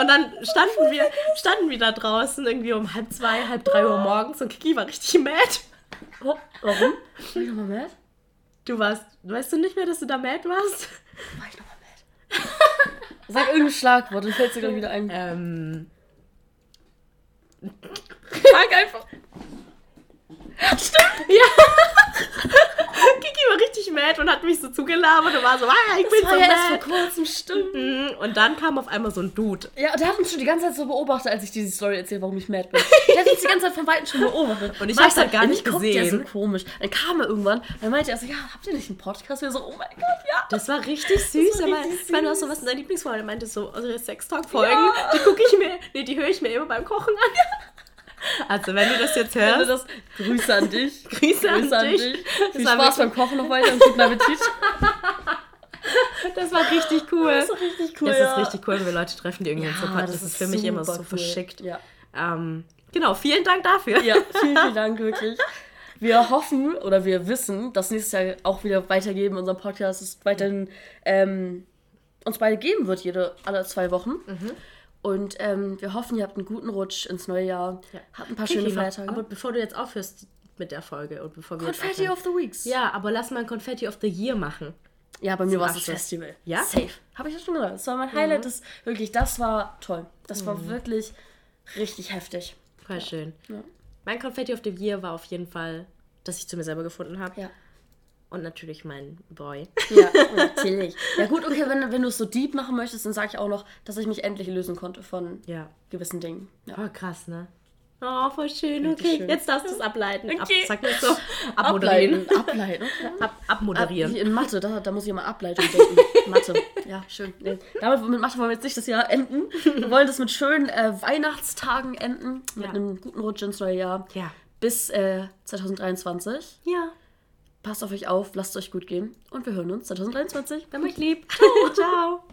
und dann standen wir, standen wir da draußen irgendwie um halb zwei, halb drei Uhr morgens und Kiki war richtig mad. Oh, warum? War ich nochmal mad? Du warst, weißt du nicht mehr, dass du da mad warst? War ich nochmal mad? Sag irgendein Schlagwort, dann fällt dir gleich wieder ein. Ähm, Sag einfach. Ja. Richtig mad und hat mich so zugelabert und war so, ah, ich bin Das so war ja erst vor mad. kurzem, stimmt. Mhm, Und dann kam auf einmal so ein Dude. Ja, und der hat uns schon die ganze Zeit so beobachtet, als ich diese Story erzählt, warum ich mad bin. Der hat uns die ganze Zeit von Weitem schon beobachtet. Und ich hab's halt gar nicht guckt der gesehen. so komisch. Dann kam er irgendwann, dann meinte er so, ja, habt ihr nicht einen Podcast? Wir so, oh mein Gott, ja. Das war richtig süß. war er meinte, richtig ich meine, süß. so, was ist dein Lieblingsfolge? Er meinte so, unsere Sextalk-Folgen, Ja. die gucke ich mir, nee, die höre ich mir immer beim Kochen an. Also, wenn du das jetzt hörst, das, Grüße an dich. Grüße an dich. Viel war Spaß beim Kochen noch weiter und guten Appetit. das war richtig cool. Das ist richtig cool, Das ja. ist richtig cool, wenn wir Leute treffen, die irgendwie Ja, so das, das ist für mich immer so cool. verschickt. Ja. Ähm, genau, vielen Dank dafür. Ja, vielen, vielen Dank, wirklich. Wir hoffen oder wir wissen, dass nächstes Jahr auch wieder weitergeben. Unser Podcast ist weiterhin ähm, uns beide geben wird, jede alle zwei Wochen. Mhm. Und ähm, wir hoffen, ihr habt einen guten Rutsch ins neue Jahr. Ja. Habt ein paar Kiki schöne Feiertage. Aber bevor du jetzt aufhörst mit der Folge und bevor wir Confetti of the Weeks. Ja, aber lass mal ein Confetti of the Year machen. Ja, bei mir war es das. Festival. Ja? Safe. Habe ich ja schon gesagt. Das war mein Highlight. Das, wirklich, das war toll. Das war wirklich richtig heftig. Voll schön. Ja. Mein Confetti of the Year war auf jeden Fall, dass ich zu mir selber gefunden habe. Ja. Und natürlich mein Boy. Ja, natürlich. Ja gut, okay, wenn, wenn du es so deep machen möchtest, dann sage ich auch noch, dass ich mich endlich lösen konnte von Ja. gewissen Dingen. Ja. Oh, krass, ne? Oh, voll schön. Okay, schön. jetzt darfst du es ableiten. Ab, Okay. sag nicht so. Abmoderieren. Ableiten. Ableiten. Ab, Ab, abmoderieren. in Mathe, da, da muss ich immer Ableitung denken. Mathe. Ja, schön. Nee. Damit, mit Mathe wollen wir jetzt nicht das Jahr enden. Wir wollen das mit schönen äh, Weihnachtstagen enden. Mit Ja. einem guten Rutsch ins neue Jahr. Ja. Bis äh, 2023. Ja. Passt auf euch auf, lasst es euch gut gehen. Und wir hören uns 2023. Dann euch lieb. Ciao. Ciao.